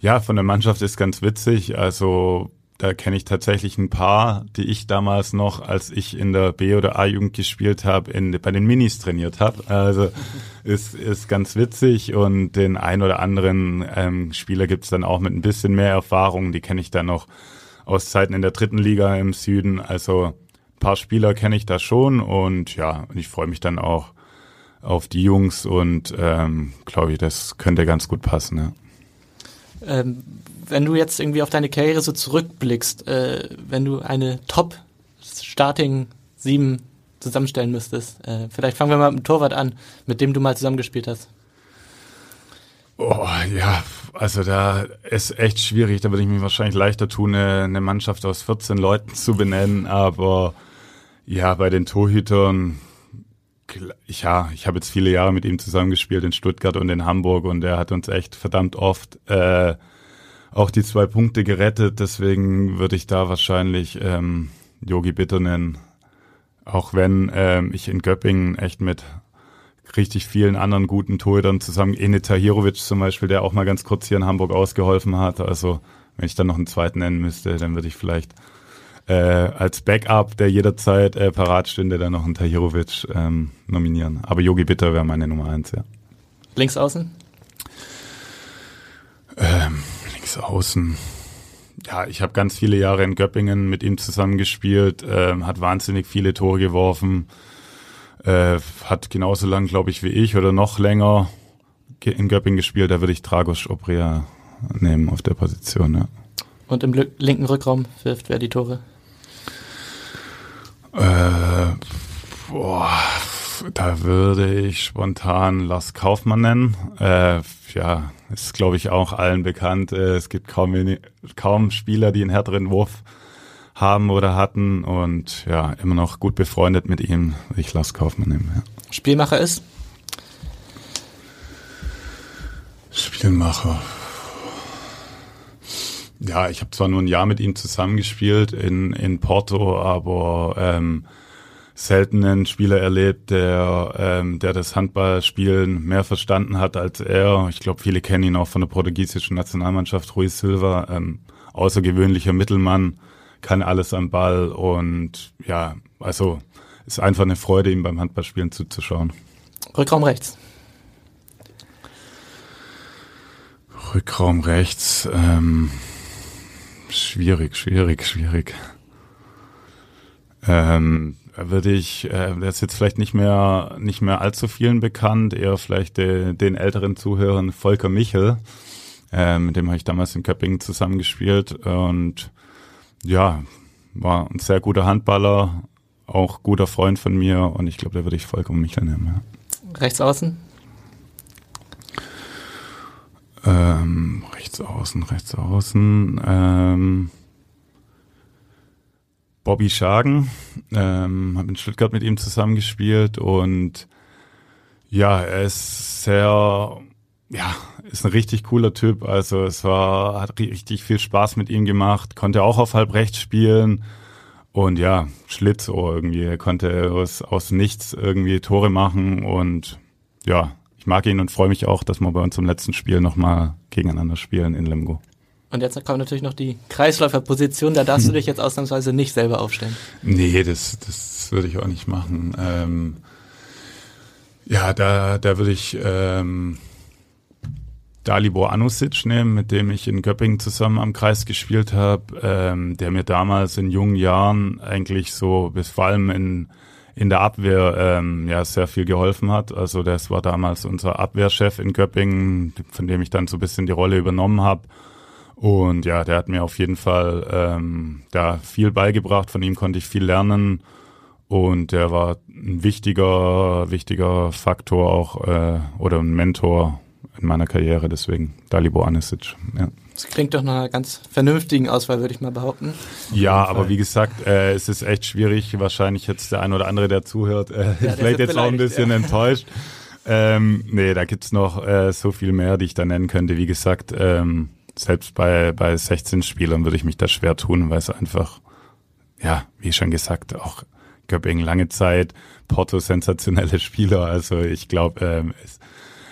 S6: ja, von der Mannschaft ist ganz witzig. Also da kenne ich tatsächlich ein paar, die ich damals noch, als ich in der B- oder A-Jugend gespielt habe, bei den Minis trainiert habe. Also ist, ist ganz witzig und den ein oder anderen ähm, Spieler gibt's dann auch mit ein bisschen mehr Erfahrung. Die kenne ich dann noch aus Zeiten in der dritten Liga im Süden. Also paar Spieler kenne ich da schon und ja, ich freue mich dann auch auf die Jungs und ähm, glaube ich, das könnte ganz gut passen. Ja.
S3: Ähm, wenn du jetzt irgendwie auf deine Karriere so zurückblickst, äh, wenn du eine Top-Starting 7 zusammenstellen müsstest, äh, vielleicht fangen wir mal mit dem Torwart an, mit dem du mal zusammengespielt hast.
S6: Oh, ja, also da ist echt schwierig. Da würde ich mich wahrscheinlich leichter tun, eine, eine Mannschaft aus 14 Leuten zu benennen, aber ja, bei den Torhütern, ja, ich habe jetzt viele Jahre mit ihm zusammengespielt in Stuttgart und in Hamburg und er hat uns echt verdammt oft äh, auch die zwei Punkte gerettet. Deswegen würde ich da wahrscheinlich ähm, Yogi Bitter nennen. Auch wenn ähm, ich in Göppingen echt mit richtig vielen anderen guten Torhütern zusammen, Ene Tahirovic zum Beispiel, der auch mal ganz kurz hier in Hamburg ausgeholfen hat. Also wenn ich dann noch einen zweiten nennen müsste, dann würde ich vielleicht äh, als Backup, der jederzeit äh, parat stünde, dann noch einen Tahirovic ähm, nominieren. Aber Yogi Bitter wäre meine Nummer eins, ja.
S3: Links außen?
S6: Ähm, links außen. Ja, ich habe ganz viele Jahre in Göppingen mit ihm zusammengespielt, ähm, hat wahnsinnig viele Tore geworfen, äh, hat genauso lang, glaube ich, wie ich oder noch länger in Göppingen gespielt. Da würde ich Dragos Obrea nehmen auf der Position, ja.
S3: Und im linken Rückraum wirft wer die Tore?
S6: Äh, boah, da würde ich spontan Lars Kaufmann nennen. Äh, ja, ist glaube ich auch allen bekannt. Äh, es gibt kaum, kaum Spieler, die einen härteren Wurf haben oder hatten und ja, immer noch gut befreundet mit ihm. Ich Lars Kaufmann nehmen. Ja.
S3: Spielmacher ist?
S6: Spielmacher. Ja, ich habe zwar nur ein Jahr mit ihm zusammengespielt in, in Porto, aber ähm, selten einen Spieler erlebt, der, ähm, der das Handballspielen mehr verstanden hat als er. Ich glaube, viele kennen ihn auch von der portugiesischen Nationalmannschaft, Rui Silva, ähm, außergewöhnlicher Mittelmann, kann alles am Ball und ja, also ist einfach eine Freude, ihm beim Handballspielen zuzuschauen.
S3: Rückraum rechts.
S6: Rückraum rechts, ähm, schwierig, schwierig, schwierig. Ähm, würde ich, äh, der ist jetzt vielleicht nicht mehr, nicht mehr allzu vielen bekannt, eher vielleicht de, den älteren Zuhörern Volker Michel, äh, mit dem habe ich damals in Köppingen zusammengespielt und ja, war ein sehr guter Handballer, auch guter Freund von mir und ich glaube, da würde ich Volker Michel nehmen.
S3: Ja. Rechts außen?
S6: Ähm, rechts außen, rechts außen. Ähm, Bobby Schagen. Ähm, habe in Stuttgart mit ihm zusammengespielt und ja, er ist sehr, ja, ist ein richtig cooler Typ. Also es war, hat richtig viel Spaß mit ihm gemacht, konnte auch auf halb rechts spielen und ja, Schlitzohr irgendwie. Er konnte aus, aus nichts irgendwie Tore machen und ja, mag ihn und freue mich auch, dass wir bei uns im letzten Spiel nochmal gegeneinander spielen in Lemgo.
S3: Und jetzt kommt natürlich noch die Kreisläuferposition, da darfst du [LAUGHS] dich jetzt ausnahmsweise nicht selber aufstellen.
S6: Nee, das, das würde ich auch nicht machen. Ähm, ja, da, da würde ich ähm, Dalibor Anusic nehmen, mit dem ich in Göppingen zusammen am Kreis gespielt habe, ähm, der mir damals in jungen Jahren eigentlich so bis vor allem in in der Abwehr ähm, ja sehr viel geholfen hat. Also das war damals unser Abwehrchef in Göppingen, von dem ich dann so ein bisschen die Rolle übernommen habe. Und ja, der hat mir auf jeden Fall ähm, da viel beigebracht. Von ihm konnte ich viel lernen. Und der war ein wichtiger, wichtiger Faktor auch äh, oder ein Mentor in meiner Karriere. Deswegen Dalibor Anisic. Ja.
S3: Das klingt doch nach einer ganz vernünftigen Auswahl, würde ich mal behaupten.
S6: Ja, aber wie gesagt, äh, es ist echt schwierig. Wahrscheinlich jetzt der ein oder andere, der zuhört, äh, ja, vielleicht jetzt auch ein bisschen ja. enttäuscht. Ähm, nee, da gibt's noch äh, so viel mehr, die ich da nennen könnte. Wie gesagt, ähm, selbst bei, bei 16 Spielern würde ich mich da schwer tun, weil es einfach, ja, wie schon gesagt, auch Göppingen lange Zeit, Porto sensationelle Spieler. Also ich glaube, ähm,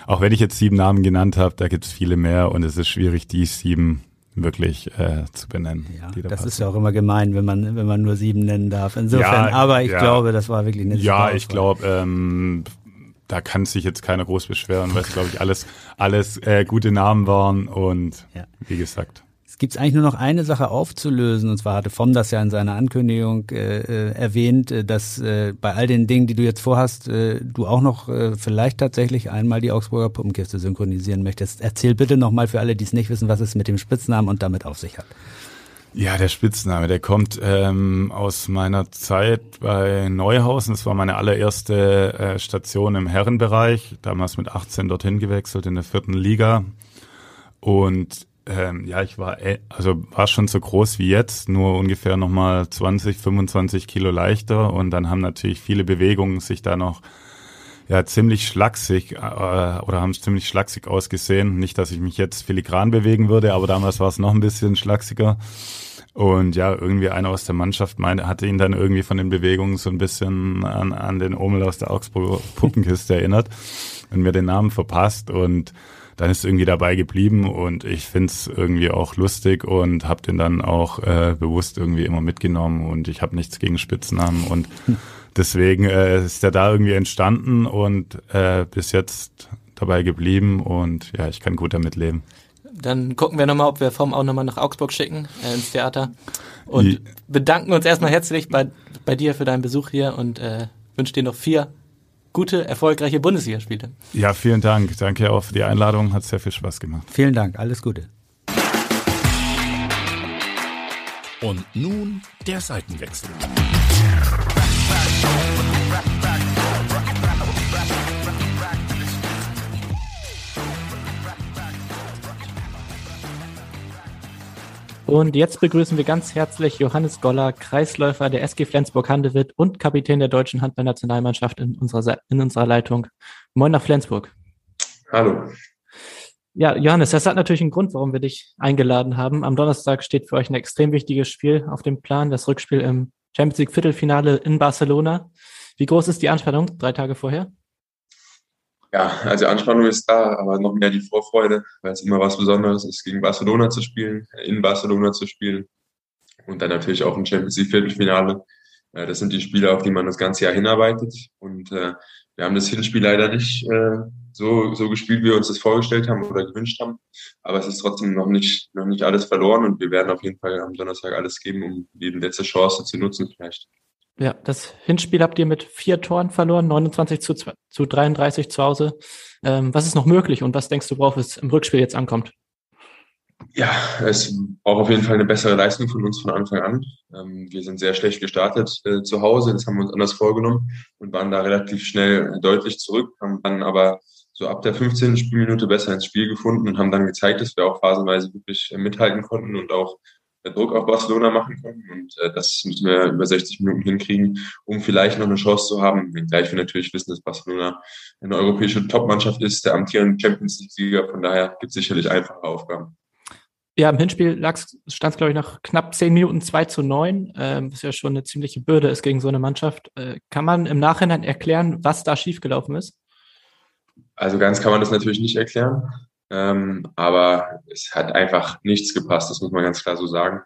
S6: auch wenn ich jetzt sieben Namen genannt habe, da gibt es viele mehr und es ist schwierig, die sieben wirklich äh, zu benennen.
S4: Ja, da das passen. ist ja auch immer gemein, wenn man wenn man nur sieben nennen darf. Insofern, ja, aber ich ja, glaube, das war wirklich eine
S6: Ja, ich glaube, ähm, da kann sich jetzt keiner groß beschweren, weil es, glaube ich, alles, alles äh, gute Namen waren und ja. wie gesagt.
S4: Es eigentlich nur noch eine Sache aufzulösen, und zwar hatte Vom das ja in seiner Ankündigung äh, äh, erwähnt, äh, dass äh, bei all den Dingen, die du jetzt vorhast, äh, du auch noch äh, vielleicht tatsächlich einmal die Augsburger Puppenkiste synchronisieren möchtest. Erzähl bitte nochmal für alle, die es nicht wissen, was es mit dem Spitznamen und damit auf sich hat.
S6: Ja, der Spitzname, der kommt ähm, aus meiner Zeit bei Neuhausen. Das war meine allererste äh, Station im Herrenbereich. Damals mit 18 dorthin gewechselt in der vierten Liga. Und ähm, ja, ich war äh, also war schon so groß wie jetzt, nur ungefähr nochmal 20, 25 Kilo leichter. Und dann haben natürlich viele Bewegungen sich da noch ja ziemlich schlaksig äh, oder haben ziemlich schlaksig ausgesehen. Nicht, dass ich mich jetzt filigran bewegen würde, aber damals war es noch ein bisschen schlagsiger. Und ja, irgendwie einer aus der Mannschaft meinte, hatte ihn dann irgendwie von den Bewegungen so ein bisschen an, an den Omel aus der Augsburger Puppenkiste erinnert und mir den Namen verpasst und dann ist irgendwie dabei geblieben und ich find's irgendwie auch lustig und habe den dann auch äh, bewusst irgendwie immer mitgenommen und ich habe nichts gegen Spitznamen und [LAUGHS] deswegen äh, ist der da irgendwie entstanden und äh, bis jetzt dabei geblieben und ja, ich kann gut damit leben.
S3: Dann gucken wir nochmal, ob wir Vom auch nochmal nach Augsburg schicken, äh, ins Theater. Und Die, bedanken uns erstmal herzlich bei, bei dir für deinen Besuch hier und äh, wünschen dir noch vier gute, erfolgreiche Bundesligaspiele.
S6: Ja, vielen Dank. Danke auch für die Einladung. Hat sehr viel Spaß gemacht.
S4: Vielen Dank. Alles Gute.
S2: Und nun der Seitenwechsel.
S3: Und jetzt begrüßen wir ganz herzlich Johannes Goller, Kreisläufer der SG Flensburg-Handewitt und Kapitän der deutschen Handballnationalmannschaft in unserer, in unserer Leitung. Moin nach Flensburg.
S7: Hallo.
S3: Ja, Johannes, das hat natürlich einen Grund, warum wir dich eingeladen haben. Am Donnerstag steht für euch ein extrem wichtiges Spiel auf dem Plan, das Rückspiel im Champions League Viertelfinale in Barcelona. Wie groß ist die Anspannung drei Tage vorher?
S7: Ja, also Anspannung ist da, aber noch mehr die Vorfreude, weil es immer was Besonderes ist, gegen Barcelona zu spielen, in Barcelona zu spielen und dann natürlich auch ein Champions League Viertelfinale. Äh, das sind die Spiele, auf die man das ganze Jahr hinarbeitet und äh, wir haben das Hinspiel leider nicht äh, so, so gespielt, wie wir uns das vorgestellt haben oder gewünscht haben. Aber es ist trotzdem noch nicht, noch nicht alles verloren und wir werden auf jeden Fall am Donnerstag alles geben, um die letzte Chance zu nutzen vielleicht.
S3: Ja, das Hinspiel habt ihr mit vier Toren verloren, 29 zu, zu 33 zu Hause. Ähm, was ist noch möglich und was denkst du, worauf es im Rückspiel jetzt ankommt?
S7: Ja, es braucht auf jeden Fall eine bessere Leistung von uns von Anfang an. Ähm, wir sind sehr schlecht gestartet äh, zu Hause, das haben wir uns anders vorgenommen und waren da relativ schnell deutlich zurück, haben dann aber so ab der 15. Spielminute besser ins Spiel gefunden und haben dann gezeigt, dass wir auch phasenweise wirklich äh, mithalten konnten und auch Druck auf Barcelona machen können. Und äh, das müssen wir über 60 Minuten hinkriegen, um vielleicht noch eine Chance zu haben. Wenngleich wir natürlich wissen, dass Barcelona eine europäische Topmannschaft ist, der amtierende Champions League-Sieger. Von daher gibt es sicherlich einfache Aufgaben.
S3: Ja, im Hinspiel stand es, glaube ich, nach knapp zehn Minuten 2 zu 9, ähm, was ja schon eine ziemliche Bürde ist gegen so eine Mannschaft. Äh, kann man im Nachhinein erklären, was da schiefgelaufen ist?
S7: Also ganz kann man das natürlich nicht erklären. Ähm, aber es hat einfach nichts gepasst, das muss man ganz klar so sagen.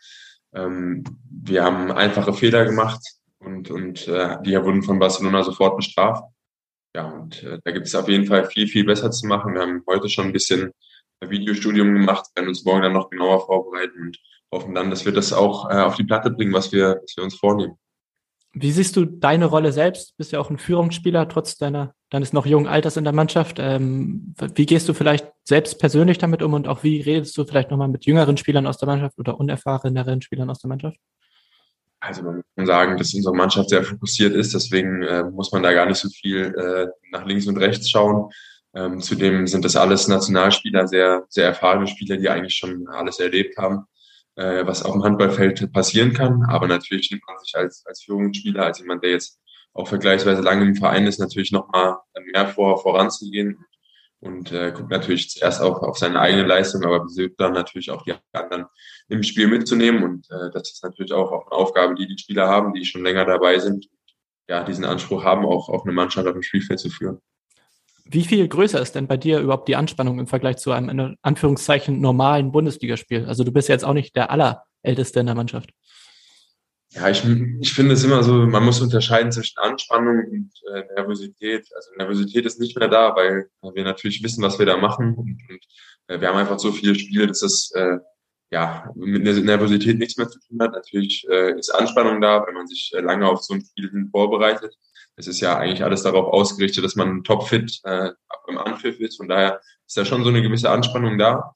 S7: Ähm, wir haben einfache Fehler gemacht und, und äh, die wurden von Barcelona sofort bestraft. Ja, und äh, da gibt es auf jeden Fall viel, viel besser zu machen. Wir haben heute schon ein bisschen Videostudium gemacht, werden uns morgen dann noch genauer vorbereiten und hoffen dann, dass wir das auch äh, auf die Platte bringen, was wir, was wir uns vornehmen.
S3: Wie siehst du deine Rolle selbst? Bist ja auch ein Führungsspieler, trotz deiner, deines noch jungen Alters in der Mannschaft. Ähm, wie gehst du vielleicht selbst persönlich damit um und auch wie redest du vielleicht nochmal mit jüngeren Spielern aus der Mannschaft oder unerfahreneren Spielern aus der Mannschaft?
S7: Also man kann sagen, dass unsere Mannschaft sehr fokussiert ist, deswegen äh, muss man da gar nicht so viel äh, nach links und rechts schauen. Ähm, zudem sind das alles Nationalspieler, sehr, sehr erfahrene Spieler, die eigentlich schon alles erlebt haben äh, was auf dem Handballfeld passieren kann. Aber natürlich nimmt man sich als, als Führungsspieler, als jemand, der jetzt auch vergleichsweise lange im Verein ist, natürlich nochmal mehr vor, voranzugehen und äh, guckt natürlich zuerst auch auf seine eigene Leistung, aber versucht dann natürlich auch die anderen im Spiel mitzunehmen. Und äh, das ist natürlich auch, eine Aufgabe, die die Spieler haben, die schon länger dabei sind, ja, diesen Anspruch haben, auch, auch eine Mannschaft auf dem Spielfeld zu führen.
S3: Wie viel größer ist denn bei dir überhaupt die Anspannung im Vergleich zu einem in Anführungszeichen normalen Bundesligaspiel? Also du bist jetzt auch nicht der allerälteste in der Mannschaft.
S7: Ja, ich, ich finde es immer so, man muss unterscheiden zwischen Anspannung und äh, Nervosität. Also Nervosität ist nicht mehr da, weil wir natürlich wissen, was wir da machen. Und, und äh, wir haben einfach so viele Spiele, dass das äh, ja mit Nervosität nichts mehr zu tun hat. Natürlich äh, ist Anspannung da, wenn man sich äh, lange auf so ein Spiel hin vorbereitet es ist ja eigentlich alles darauf ausgerichtet, dass man topfit äh, beim Anpfiff ist. Von daher ist da schon so eine gewisse Anspannung da.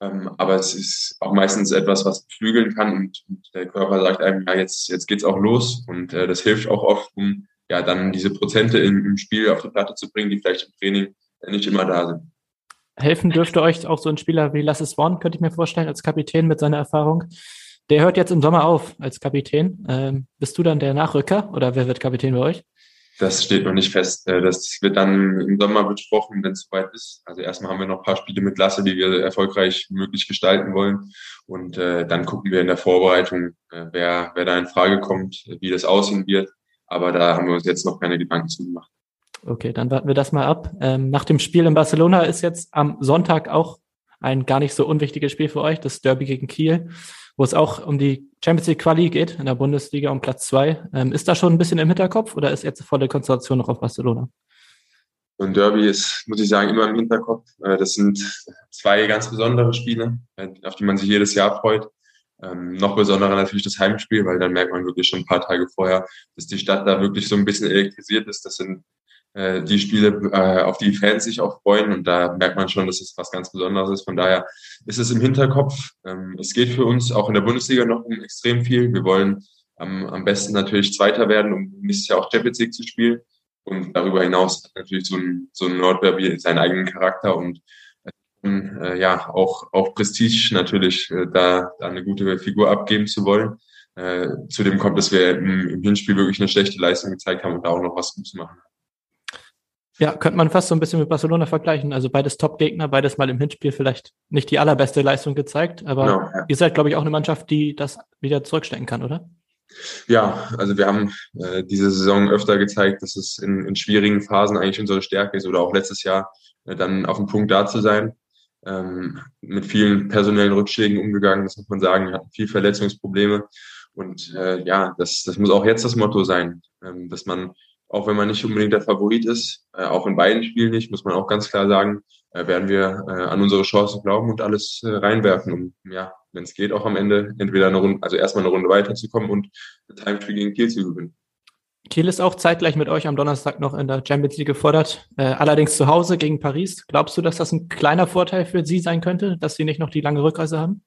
S7: Ähm, aber es ist auch meistens etwas, was flügeln kann und, und der Körper sagt einem, ja, jetzt, jetzt geht's auch los. Und äh, das hilft auch oft, um ja dann diese Prozente im, im Spiel auf die Platte zu bringen, die vielleicht im Training nicht immer da sind.
S3: Helfen dürfte euch auch so ein Spieler wie Lasse Swan, könnte ich mir vorstellen, als Kapitän mit seiner Erfahrung. Der hört jetzt im Sommer auf als Kapitän. Ähm, bist du dann der Nachrücker oder wer wird Kapitän bei euch?
S7: Das steht noch nicht fest. Äh, das wird dann im Sommer besprochen, wenn es soweit ist. Also erstmal haben wir noch ein paar Spiele mit Lasse, die wir erfolgreich möglich gestalten wollen. Und äh, dann gucken wir in der Vorbereitung, äh, wer, wer da in Frage kommt, wie das aussehen wird. Aber da haben wir uns jetzt noch keine Gedanken zu gemacht.
S3: Okay, dann warten wir das mal ab. Ähm, nach dem Spiel in Barcelona ist jetzt am Sonntag auch ein gar nicht so unwichtiges Spiel für euch, das Derby gegen Kiel wo es auch um die Champions League Quali geht, in der Bundesliga um Platz zwei. Ähm, ist da schon ein bisschen im Hinterkopf oder ist jetzt volle Konzentration noch auf Barcelona?
S7: Und Derby ist, muss ich sagen, immer im Hinterkopf. Äh, das sind zwei ganz besondere Spiele, äh, auf die man sich jedes Jahr freut. Ähm, noch besonderer natürlich das Heimspiel, weil dann merkt man wirklich schon ein paar Tage vorher, dass die Stadt da wirklich so ein bisschen elektrisiert ist. Das sind äh, die Spiele, äh, auf die Fans sich auch freuen. Und da merkt man schon, dass es was ganz Besonderes ist. Von daher ist es im Hinterkopf. Ähm, es geht für uns auch in der Bundesliga noch um extrem viel. Wir wollen am, am besten natürlich Zweiter werden, um nächstes Jahr auch Champions League zu spielen. Und darüber hinaus hat natürlich so ein, so ein Nordderby seinen eigenen Charakter und äh, ja, auch, auch Prestige natürlich, äh, da, da eine gute Figur abgeben zu wollen. Äh, zudem kommt, dass wir im, im Hinspiel wirklich eine schlechte Leistung gezeigt haben und da auch noch was Gutes machen.
S3: Ja, könnte man fast so ein bisschen mit Barcelona vergleichen. Also beides Top-Gegner, beides mal im Hinspiel vielleicht nicht die allerbeste Leistung gezeigt, aber genau, ja. ihr seid, glaube ich, auch eine Mannschaft, die das wieder zurückstecken kann, oder?
S7: Ja, also wir haben äh, diese Saison öfter gezeigt, dass es in, in schwierigen Phasen eigentlich unsere Stärke ist oder auch letztes Jahr äh, dann auf dem Punkt da zu sein. Ähm, mit vielen personellen Rückschlägen umgegangen, das muss man sagen. Wir hatten viel Verletzungsprobleme. Und äh, ja, das, das muss auch jetzt das Motto sein, ähm, dass man, auch wenn man nicht unbedingt der Favorit ist, äh, auch in beiden Spielen nicht, muss man auch ganz klar sagen, äh, werden wir äh, an unsere Chance glauben und alles äh, reinwerfen, um ja wenn es geht, auch am Ende entweder eine Runde, also erstmal eine Runde weiterzukommen und eine Time-Tree gegen Kiel zu gewinnen.
S3: Kiel ist auch zeitgleich mit euch am Donnerstag noch in der Champions League gefordert, äh, allerdings zu Hause gegen Paris. Glaubst du, dass das ein kleiner Vorteil für Sie sein könnte, dass Sie nicht noch die lange Rückreise haben?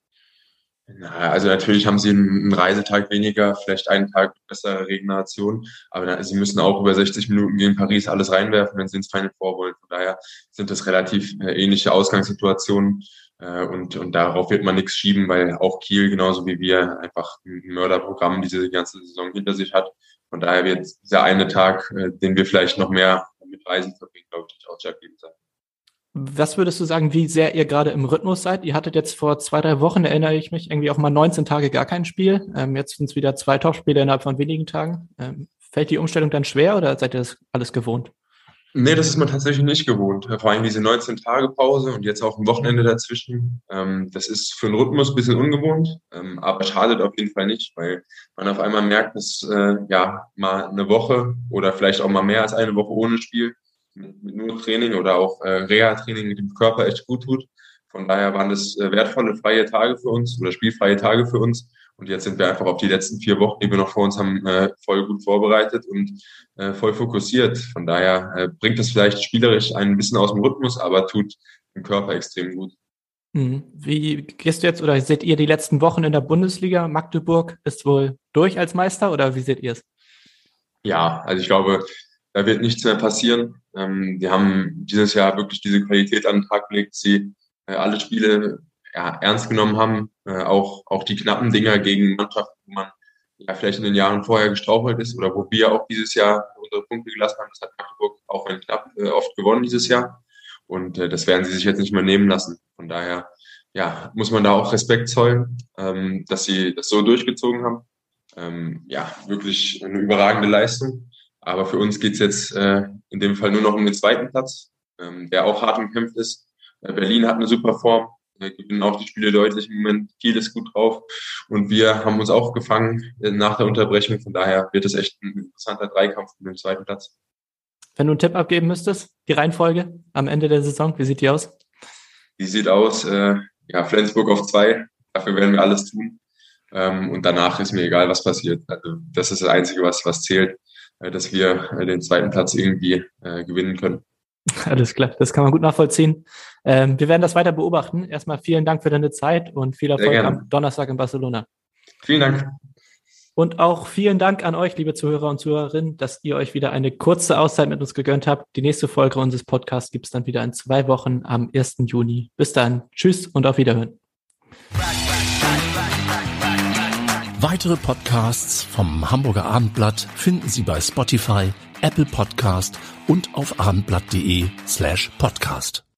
S7: Na, also natürlich haben sie einen Reisetag weniger, vielleicht einen Tag bessere Regeneration, aber sie müssen auch über 60 Minuten gegen Paris alles reinwerfen, wenn sie ins Final Four wollen. Von daher sind das relativ äh, ähnliche Ausgangssituationen. Äh, und, und darauf wird man nichts schieben, weil auch Kiel genauso wie wir einfach ein Mörderprogramm diese ganze Saison hinter sich hat. Von daher wird dieser eine Tag, äh, den wir vielleicht noch mehr mit Reisen verbringen, glaube ich, auch ausschlaggebend sein.
S3: Was würdest du sagen, wie sehr ihr gerade im Rhythmus seid? Ihr hattet jetzt vor zwei, drei Wochen, erinnere ich mich, irgendwie auch mal 19 Tage gar kein Spiel. Ähm, jetzt sind es wieder zwei Topspiele innerhalb von wenigen Tagen. Ähm, fällt die Umstellung dann schwer oder seid ihr das alles gewohnt?
S7: Nee, das ist man tatsächlich nicht gewohnt. Vor allem diese 19-Tage-Pause und jetzt auch ein Wochenende dazwischen. Ähm, das ist für den Rhythmus ein bisschen ungewohnt, ähm, aber schadet auf jeden Fall nicht, weil man auf einmal merkt, dass äh, ja mal eine Woche oder vielleicht auch mal mehr als eine Woche ohne Spiel mit, nur Training oder auch äh, Reha-Training mit dem Körper echt gut tut. Von daher waren das äh, wertvolle freie Tage für uns oder spielfreie Tage für uns. Und jetzt sind wir einfach auf die letzten vier Wochen, die wir noch vor uns haben, äh, voll gut vorbereitet und äh, voll fokussiert. Von daher äh, bringt es vielleicht spielerisch ein bisschen aus dem Rhythmus, aber tut dem Körper extrem gut.
S3: Mhm. Wie gehst du jetzt oder seht ihr die letzten Wochen in der Bundesliga? Magdeburg ist wohl durch als Meister oder wie seht ihr es?
S7: Ja, also ich glaube, da wird nichts mehr passieren. Ähm, die haben dieses Jahr wirklich diese Qualität an den Tag gelegt, sie äh, alle Spiele ja, ernst genommen haben, äh, auch, auch die knappen Dinger gegen Mannschaften, wo man ja vielleicht in den Jahren vorher gestrauchelt ist oder wo wir auch dieses Jahr unsere Punkte gelassen haben. Das hat Magdeburg auch wenn knapp äh, oft gewonnen dieses Jahr. Und äh, das werden sie sich jetzt nicht mehr nehmen lassen. Von daher ja, muss man da auch Respekt zollen, ähm, dass sie das so durchgezogen haben. Ähm, ja, wirklich eine überragende Leistung. Aber für uns geht's jetzt äh, in dem Fall nur noch um den zweiten Platz, ähm, der auch hart umkämpft ist. Äh, Berlin hat eine super Form, wir gewinnen auch die Spiele deutlich im Moment. Kiel ist gut drauf und wir haben uns auch gefangen äh, nach der Unterbrechung. Von daher wird es echt ein interessanter Dreikampf mit dem zweiten Platz.
S3: Wenn du einen Tipp abgeben müsstest, die Reihenfolge am Ende der Saison, wie sieht die aus?
S7: Die sieht aus, äh, ja, Flensburg auf zwei. Dafür werden wir alles tun. Ähm, und danach ist mir egal, was passiert. Also das ist das Einzige, was, was zählt. Äh, dass wir äh, den zweiten Platz irgendwie äh, gewinnen können. [LAUGHS]
S3: Alles klar, das kann man gut nachvollziehen. Ähm, wir werden das weiter beobachten. Erstmal vielen Dank für deine Zeit und viel Erfolg am Donnerstag in Barcelona.
S7: Vielen Dank.
S3: Und auch vielen Dank an euch, liebe Zuhörer und Zuhörerinnen, dass ihr euch wieder eine kurze Auszeit mit uns gegönnt habt. Die nächste Folge unseres Podcasts gibt es dann wieder in zwei Wochen am 1. Juni. Bis dann. Tschüss und auf Wiederhören.
S2: Weitere Podcasts vom Hamburger Abendblatt finden Sie bei Spotify, Apple Podcast und auf abendblatt.de slash podcast.